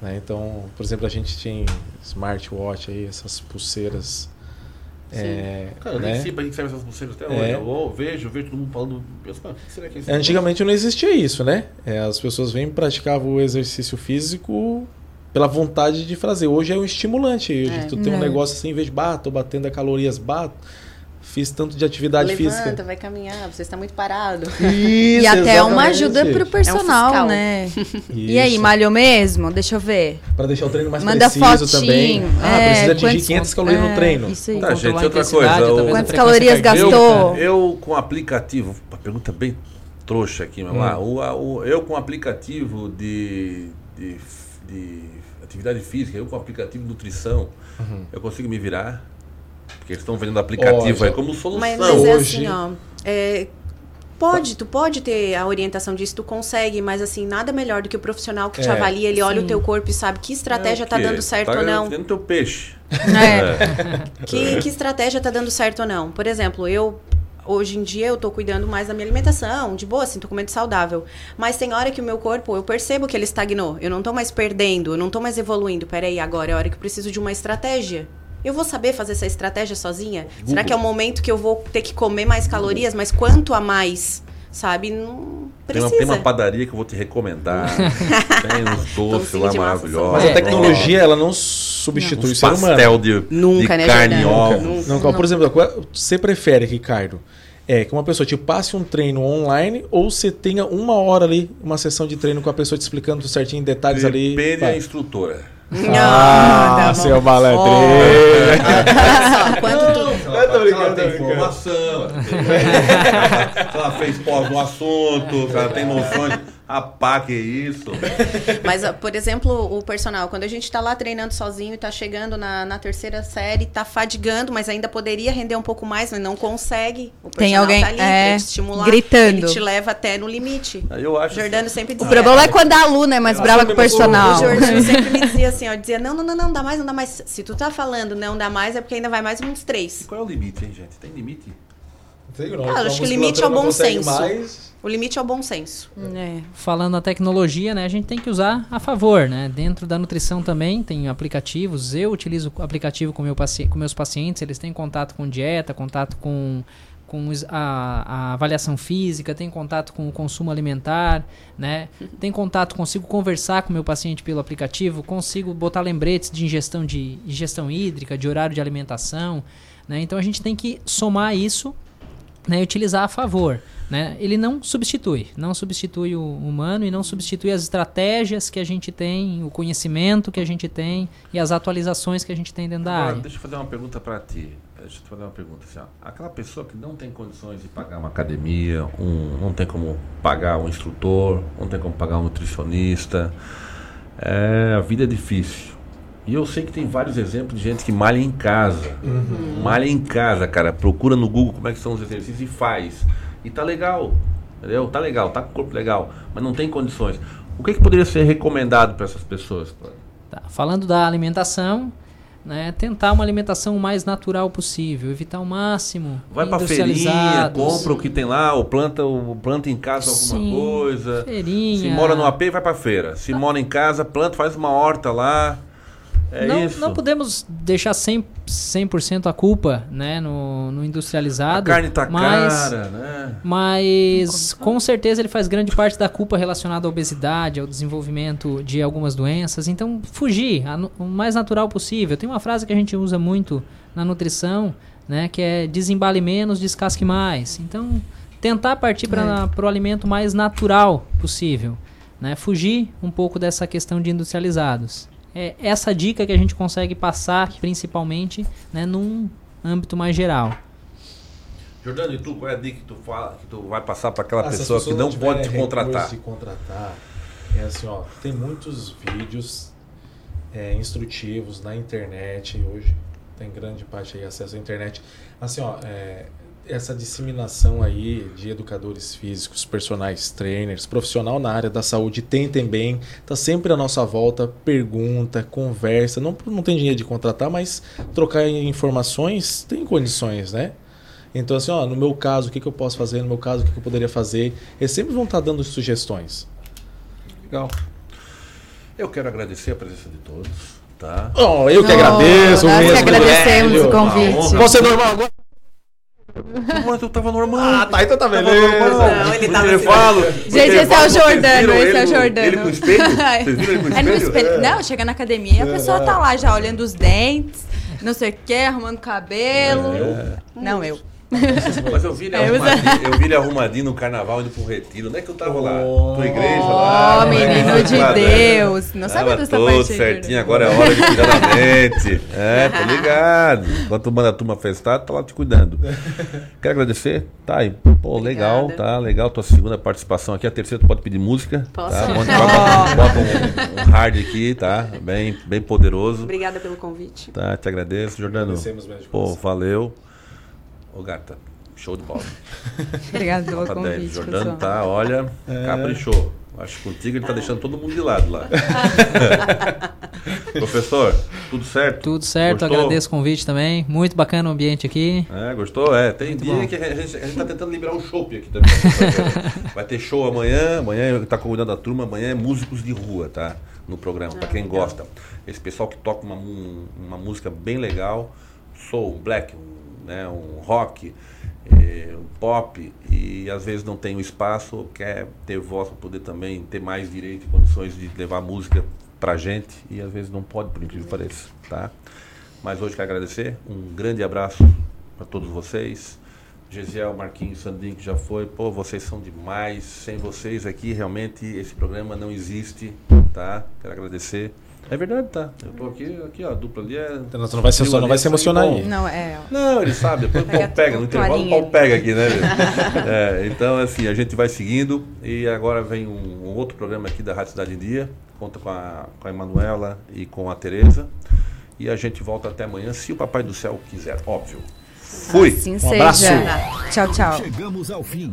né? Então, por exemplo, a gente tem smartwatch aí, essas pulseiras. É, Cara, eu né? nem sei pra que serve essas pulseiras até hoje. É. Eu ou- vejo, vejo todo mundo falando. Penso, "Ah, o que será que é? Antigamente não existia isso, né? É, as pessoas vêm praticavam o exercício físico pela vontade de fazer. Hoje é um estimulante. Hoje É. tu tem um É. negócio assim, em vez de bato, batendo a calorias, bato. Fiz tanto de atividade Levanta, física. vai caminhar, você está muito parado. Isso, e até uma exatamente. ajuda pro personal, fiscal. né? E aí, Isso. malhou mesmo? Deixa eu ver. Pra deixar o treino mais Manda preciso fotinho. também. Ah, É, precisa atingir quantos- 500 calorias é, no treino. Isso aí. Tá, gente, outra coisa. o- Quantas calorias cardíaca. gastou? Eu com aplicativo, uma pergunta bem trouxa aqui, meu Hum. lá. O, o- eu com aplicativo de, de, de atividade física, eu com aplicativo de nutrição, Uhum. eu consigo me virar? Porque eles estão vendendo aplicativo Olha, aí como solução. Mas, mas é assim, ó. é, pode, tu pode ter a orientação disso, tu consegue, mas assim, nada melhor do que o profissional que te É, avalia, ele olha sim. o teu corpo e sabe que estratégia tá É quê? dando certo tá ou não. vendendo teu peixe. É. Que, que estratégia tá dando certo ou não? Por exemplo, eu hoje em dia eu tô cuidando mais da minha alimentação, de boa, assim, tô comendo saudável. Mas tem hora que o meu corpo, eu percebo que ele estagnou. Eu não tô mais perdendo, eu não tô mais evoluindo. Peraí, agora é a hora que eu preciso de uma estratégia. Eu vou saber fazer essa estratégia sozinha? Será que é o momento que eu vou ter que comer mais calorias? Mas quanto a mais? Sabe? Não Tem uma, precisa. tem uma padaria que eu vou te recomendar. tem uns doces Pãozinho lá de massa maravilhosos. Mas a Tem tecnologia, ela não substitui Uns o ser humano. pastel de- Nunca, de né, carne Nunca. Não, Nunca. Por exemplo, você prefere, Ricardo, é que uma pessoa te passe um treino online ou você tenha uma hora ali, uma sessão de treino com a pessoa te explicando tudo certinho em detalhes ali? Depende da instrutora. Ah, seu malandreiro. quanto tu... Ela, ela tem informação, ela, tem- ela fez pós no assunto, ela tem noções. Rapá, que isso? Mas, por exemplo, o personal, quando a gente tá lá treinando sozinho e tá chegando na, na terceira série, tá fadigando, mas ainda poderia render um pouco mais, mas não consegue. O Tem personal alguém, tá ali é, estimular. gritando. Ele te leva até no limite. Eu acho. O Jordano sempre O dizia. problema é quando a aluna é mais brava que o personal. O Jordano sempre me dizia assim, ó, dizia, não, não, não, não, dá mais, não dá mais. Se tu tá falando não dá mais, é porque ainda vai mais uns três. Qual é o limite, hein, gente? Tem limite? Ah, acho que o limite é o bom senso. O limite é o bom senso. É. Falando na tecnologia, né, a gente tem que usar a favor, né? Dentro da nutrição também tem aplicativos. Eu utilizo o aplicativo com, meu paci com meus pacientes, eles têm contato com dieta, contato com, com a, a avaliação física, tem contato com o consumo alimentar, né? Tem contato, consigo conversar com o meu paciente pelo aplicativo, consigo botar lembretes de ingestão de ingestão hídrica, de horário de alimentação, né? Então a gente tem que somar isso né, e utilizar a favor. Né? Ele não substitui, não substitui o humano e não substitui as estratégias que a gente tem, o conhecimento que a gente tem e as atualizações que a gente tem dentro da Agora, área. deixa eu fazer uma pergunta para ti. Deixa eu te fazer uma pergunta assim. Aquela pessoa que não tem condições de pagar uma academia, um, não tem como pagar um instrutor, não tem como pagar um nutricionista, é, a vida é difícil. E eu sei que tem vários exemplos de gente que malha em casa. Uhum. Malha em casa, cara. Procura no Google como é que são os exercícios e faz. E tá legal. Entendeu? Tá legal, tá com o corpo legal, mas não tem condições. O que, que poderia ser recomendado para essas pessoas? Tá, Falando da alimentação, né, tentar uma alimentação o mais natural possível, evitar o máximo Vai pra feirinha, compra o que tem lá, ou planta, ou planta em casa alguma Sim, coisa. feirinha. Se mora no AP, vai pra feira. Se mora em casa, planta, faz uma horta lá. É não, isso. não podemos deixar 100%, 100 a culpa né, no, no industrializado. A carne tá mas, cara, né? Mas com certeza ele faz grande parte da culpa relacionada à obesidade, ao desenvolvimento de algumas doenças. Então, fugir o mais natural possível. Tem uma frase que a gente usa muito na nutrição, né, que é desembale menos, descasque mais. Então, tentar partir para o alimento mais natural possível. Né? Fugir um pouco dessa questão de industrializados. É essa dica que a gente consegue passar, principalmente, né, num âmbito mais geral. Jordano, e tu, qual é a dica que tu, fala, que tu vai passar para aquela Ah, pessoa que não tiverem pode te contratar? contratar, é assim, ó, tem muitos vídeos é, instrutivos na internet hoje. Tem grande parte aí acesso à internet. Assim, ó, é, essa disseminação aí de educadores físicos, personagens trainers, profissional na área da saúde, tentem bem, tá sempre à nossa volta, pergunta, conversa, não, não tem dinheiro de contratar, mas trocar informações tem condições, né? Então, assim, ó, no meu caso, o que, que eu posso fazer? No meu caso, o que, que eu poderia fazer? Eles sempre vão estar dando sugestões. Legal. Eu quero agradecer a presença de todos, tá? Oh, eu que agradeço nós que mesmo, agradecemos velho. o convite. Você é normal agora? Mas eu tava normal. Ah, tá, então tá beleza. normal. Não, ele tava intervalo, assim. no Gente, esse é o Jordano, esse é o Jordano. Ele com espelho? Vocês viram ele com o É no espelho? espelho. Não, chega na academia, a pessoa tá lá já olhando os dentes, não sei o que, arrumando cabelo. É. Não, eu. Mas eu vi ele É, arrumadinho, eu vi ele arrumadinho no carnaval indo pro retiro. Onde é que eu tava lá? Tua igreja lá? Oh, menino de né? Deus. Não Tava dessa tudo parte aí, certinho, agora é hora de cuidar da mente. É, tô ligado. Enquanto manda a turma festar, tá lá te cuidando. Quero agradecer, tá aí. Pô, legal, tá legal. Tua segunda participação aqui. A terceira tu pode pedir música. Posso? Tá? Bota, bota- bota um, um hard aqui, tá? Bem, bem poderoso. Obrigada pelo convite. Tá, te agradeço, Jordano. Agradecemos mesmo Pô, valeu. Ô, gata, show de bola. Obrigada pelo Nota 10. convite, Jordano pessoal. tá, olha, É. caprichou. Acho que contigo ele tá deixando todo mundo de lado lá. Professor, tudo certo? Tudo certo, Gostou? agradeço o convite também. Muito bacana o ambiente aqui. É, gostou? É, tem Muito dia bom. que a gente, a gente tá tentando liberar um show aqui também. Vai ter show amanhã, amanhã tá convidando a turma, amanhã é músicos de rua, tá? No programa, pra quem gosta. Esse pessoal que toca uma, uma música bem legal, soul, black, um, né, um rock, eh, um pop, e às vezes não tem o espaço, quer ter voz para poder também ter mais direito e condições de levar música pra gente, e às vezes não pode, por incrível que pareça, tá? Mas hoje quero agradecer, um grande abraço para todos vocês. Gesiel, Marquinhos, Sandrinho, que já foi. Pô, vocês são demais. Sem vocês aqui, realmente, esse programa não existe, tá? Quero agradecer. É verdade, tá? Eu tô aqui, aqui ó, a dupla ali é... Então, não vai se- só não vai se emocionar aí. Não, é. Não, ele sabe, depois o pau pega, no intervalo o pau pega aqui, né? É, então, assim, a gente vai seguindo e agora vem um, um outro programa aqui da Rádio Cidade em Dia, conta com a, com a Emanuela e com a Tereza. E a gente volta até amanhã, se o Papai do Céu quiser, óbvio. Fui! Assim Um seja. abraço. Tchau, tchau. Chegamos ao fim.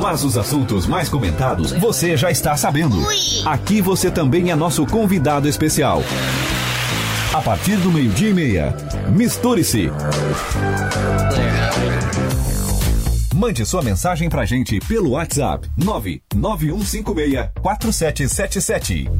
Mas os assuntos mais comentados você já está sabendo. Aqui você também é nosso convidado especial. A partir do meio-dia e meia, misture-se. Mande sua mensagem pra gente pelo WhatsApp 99156 4777.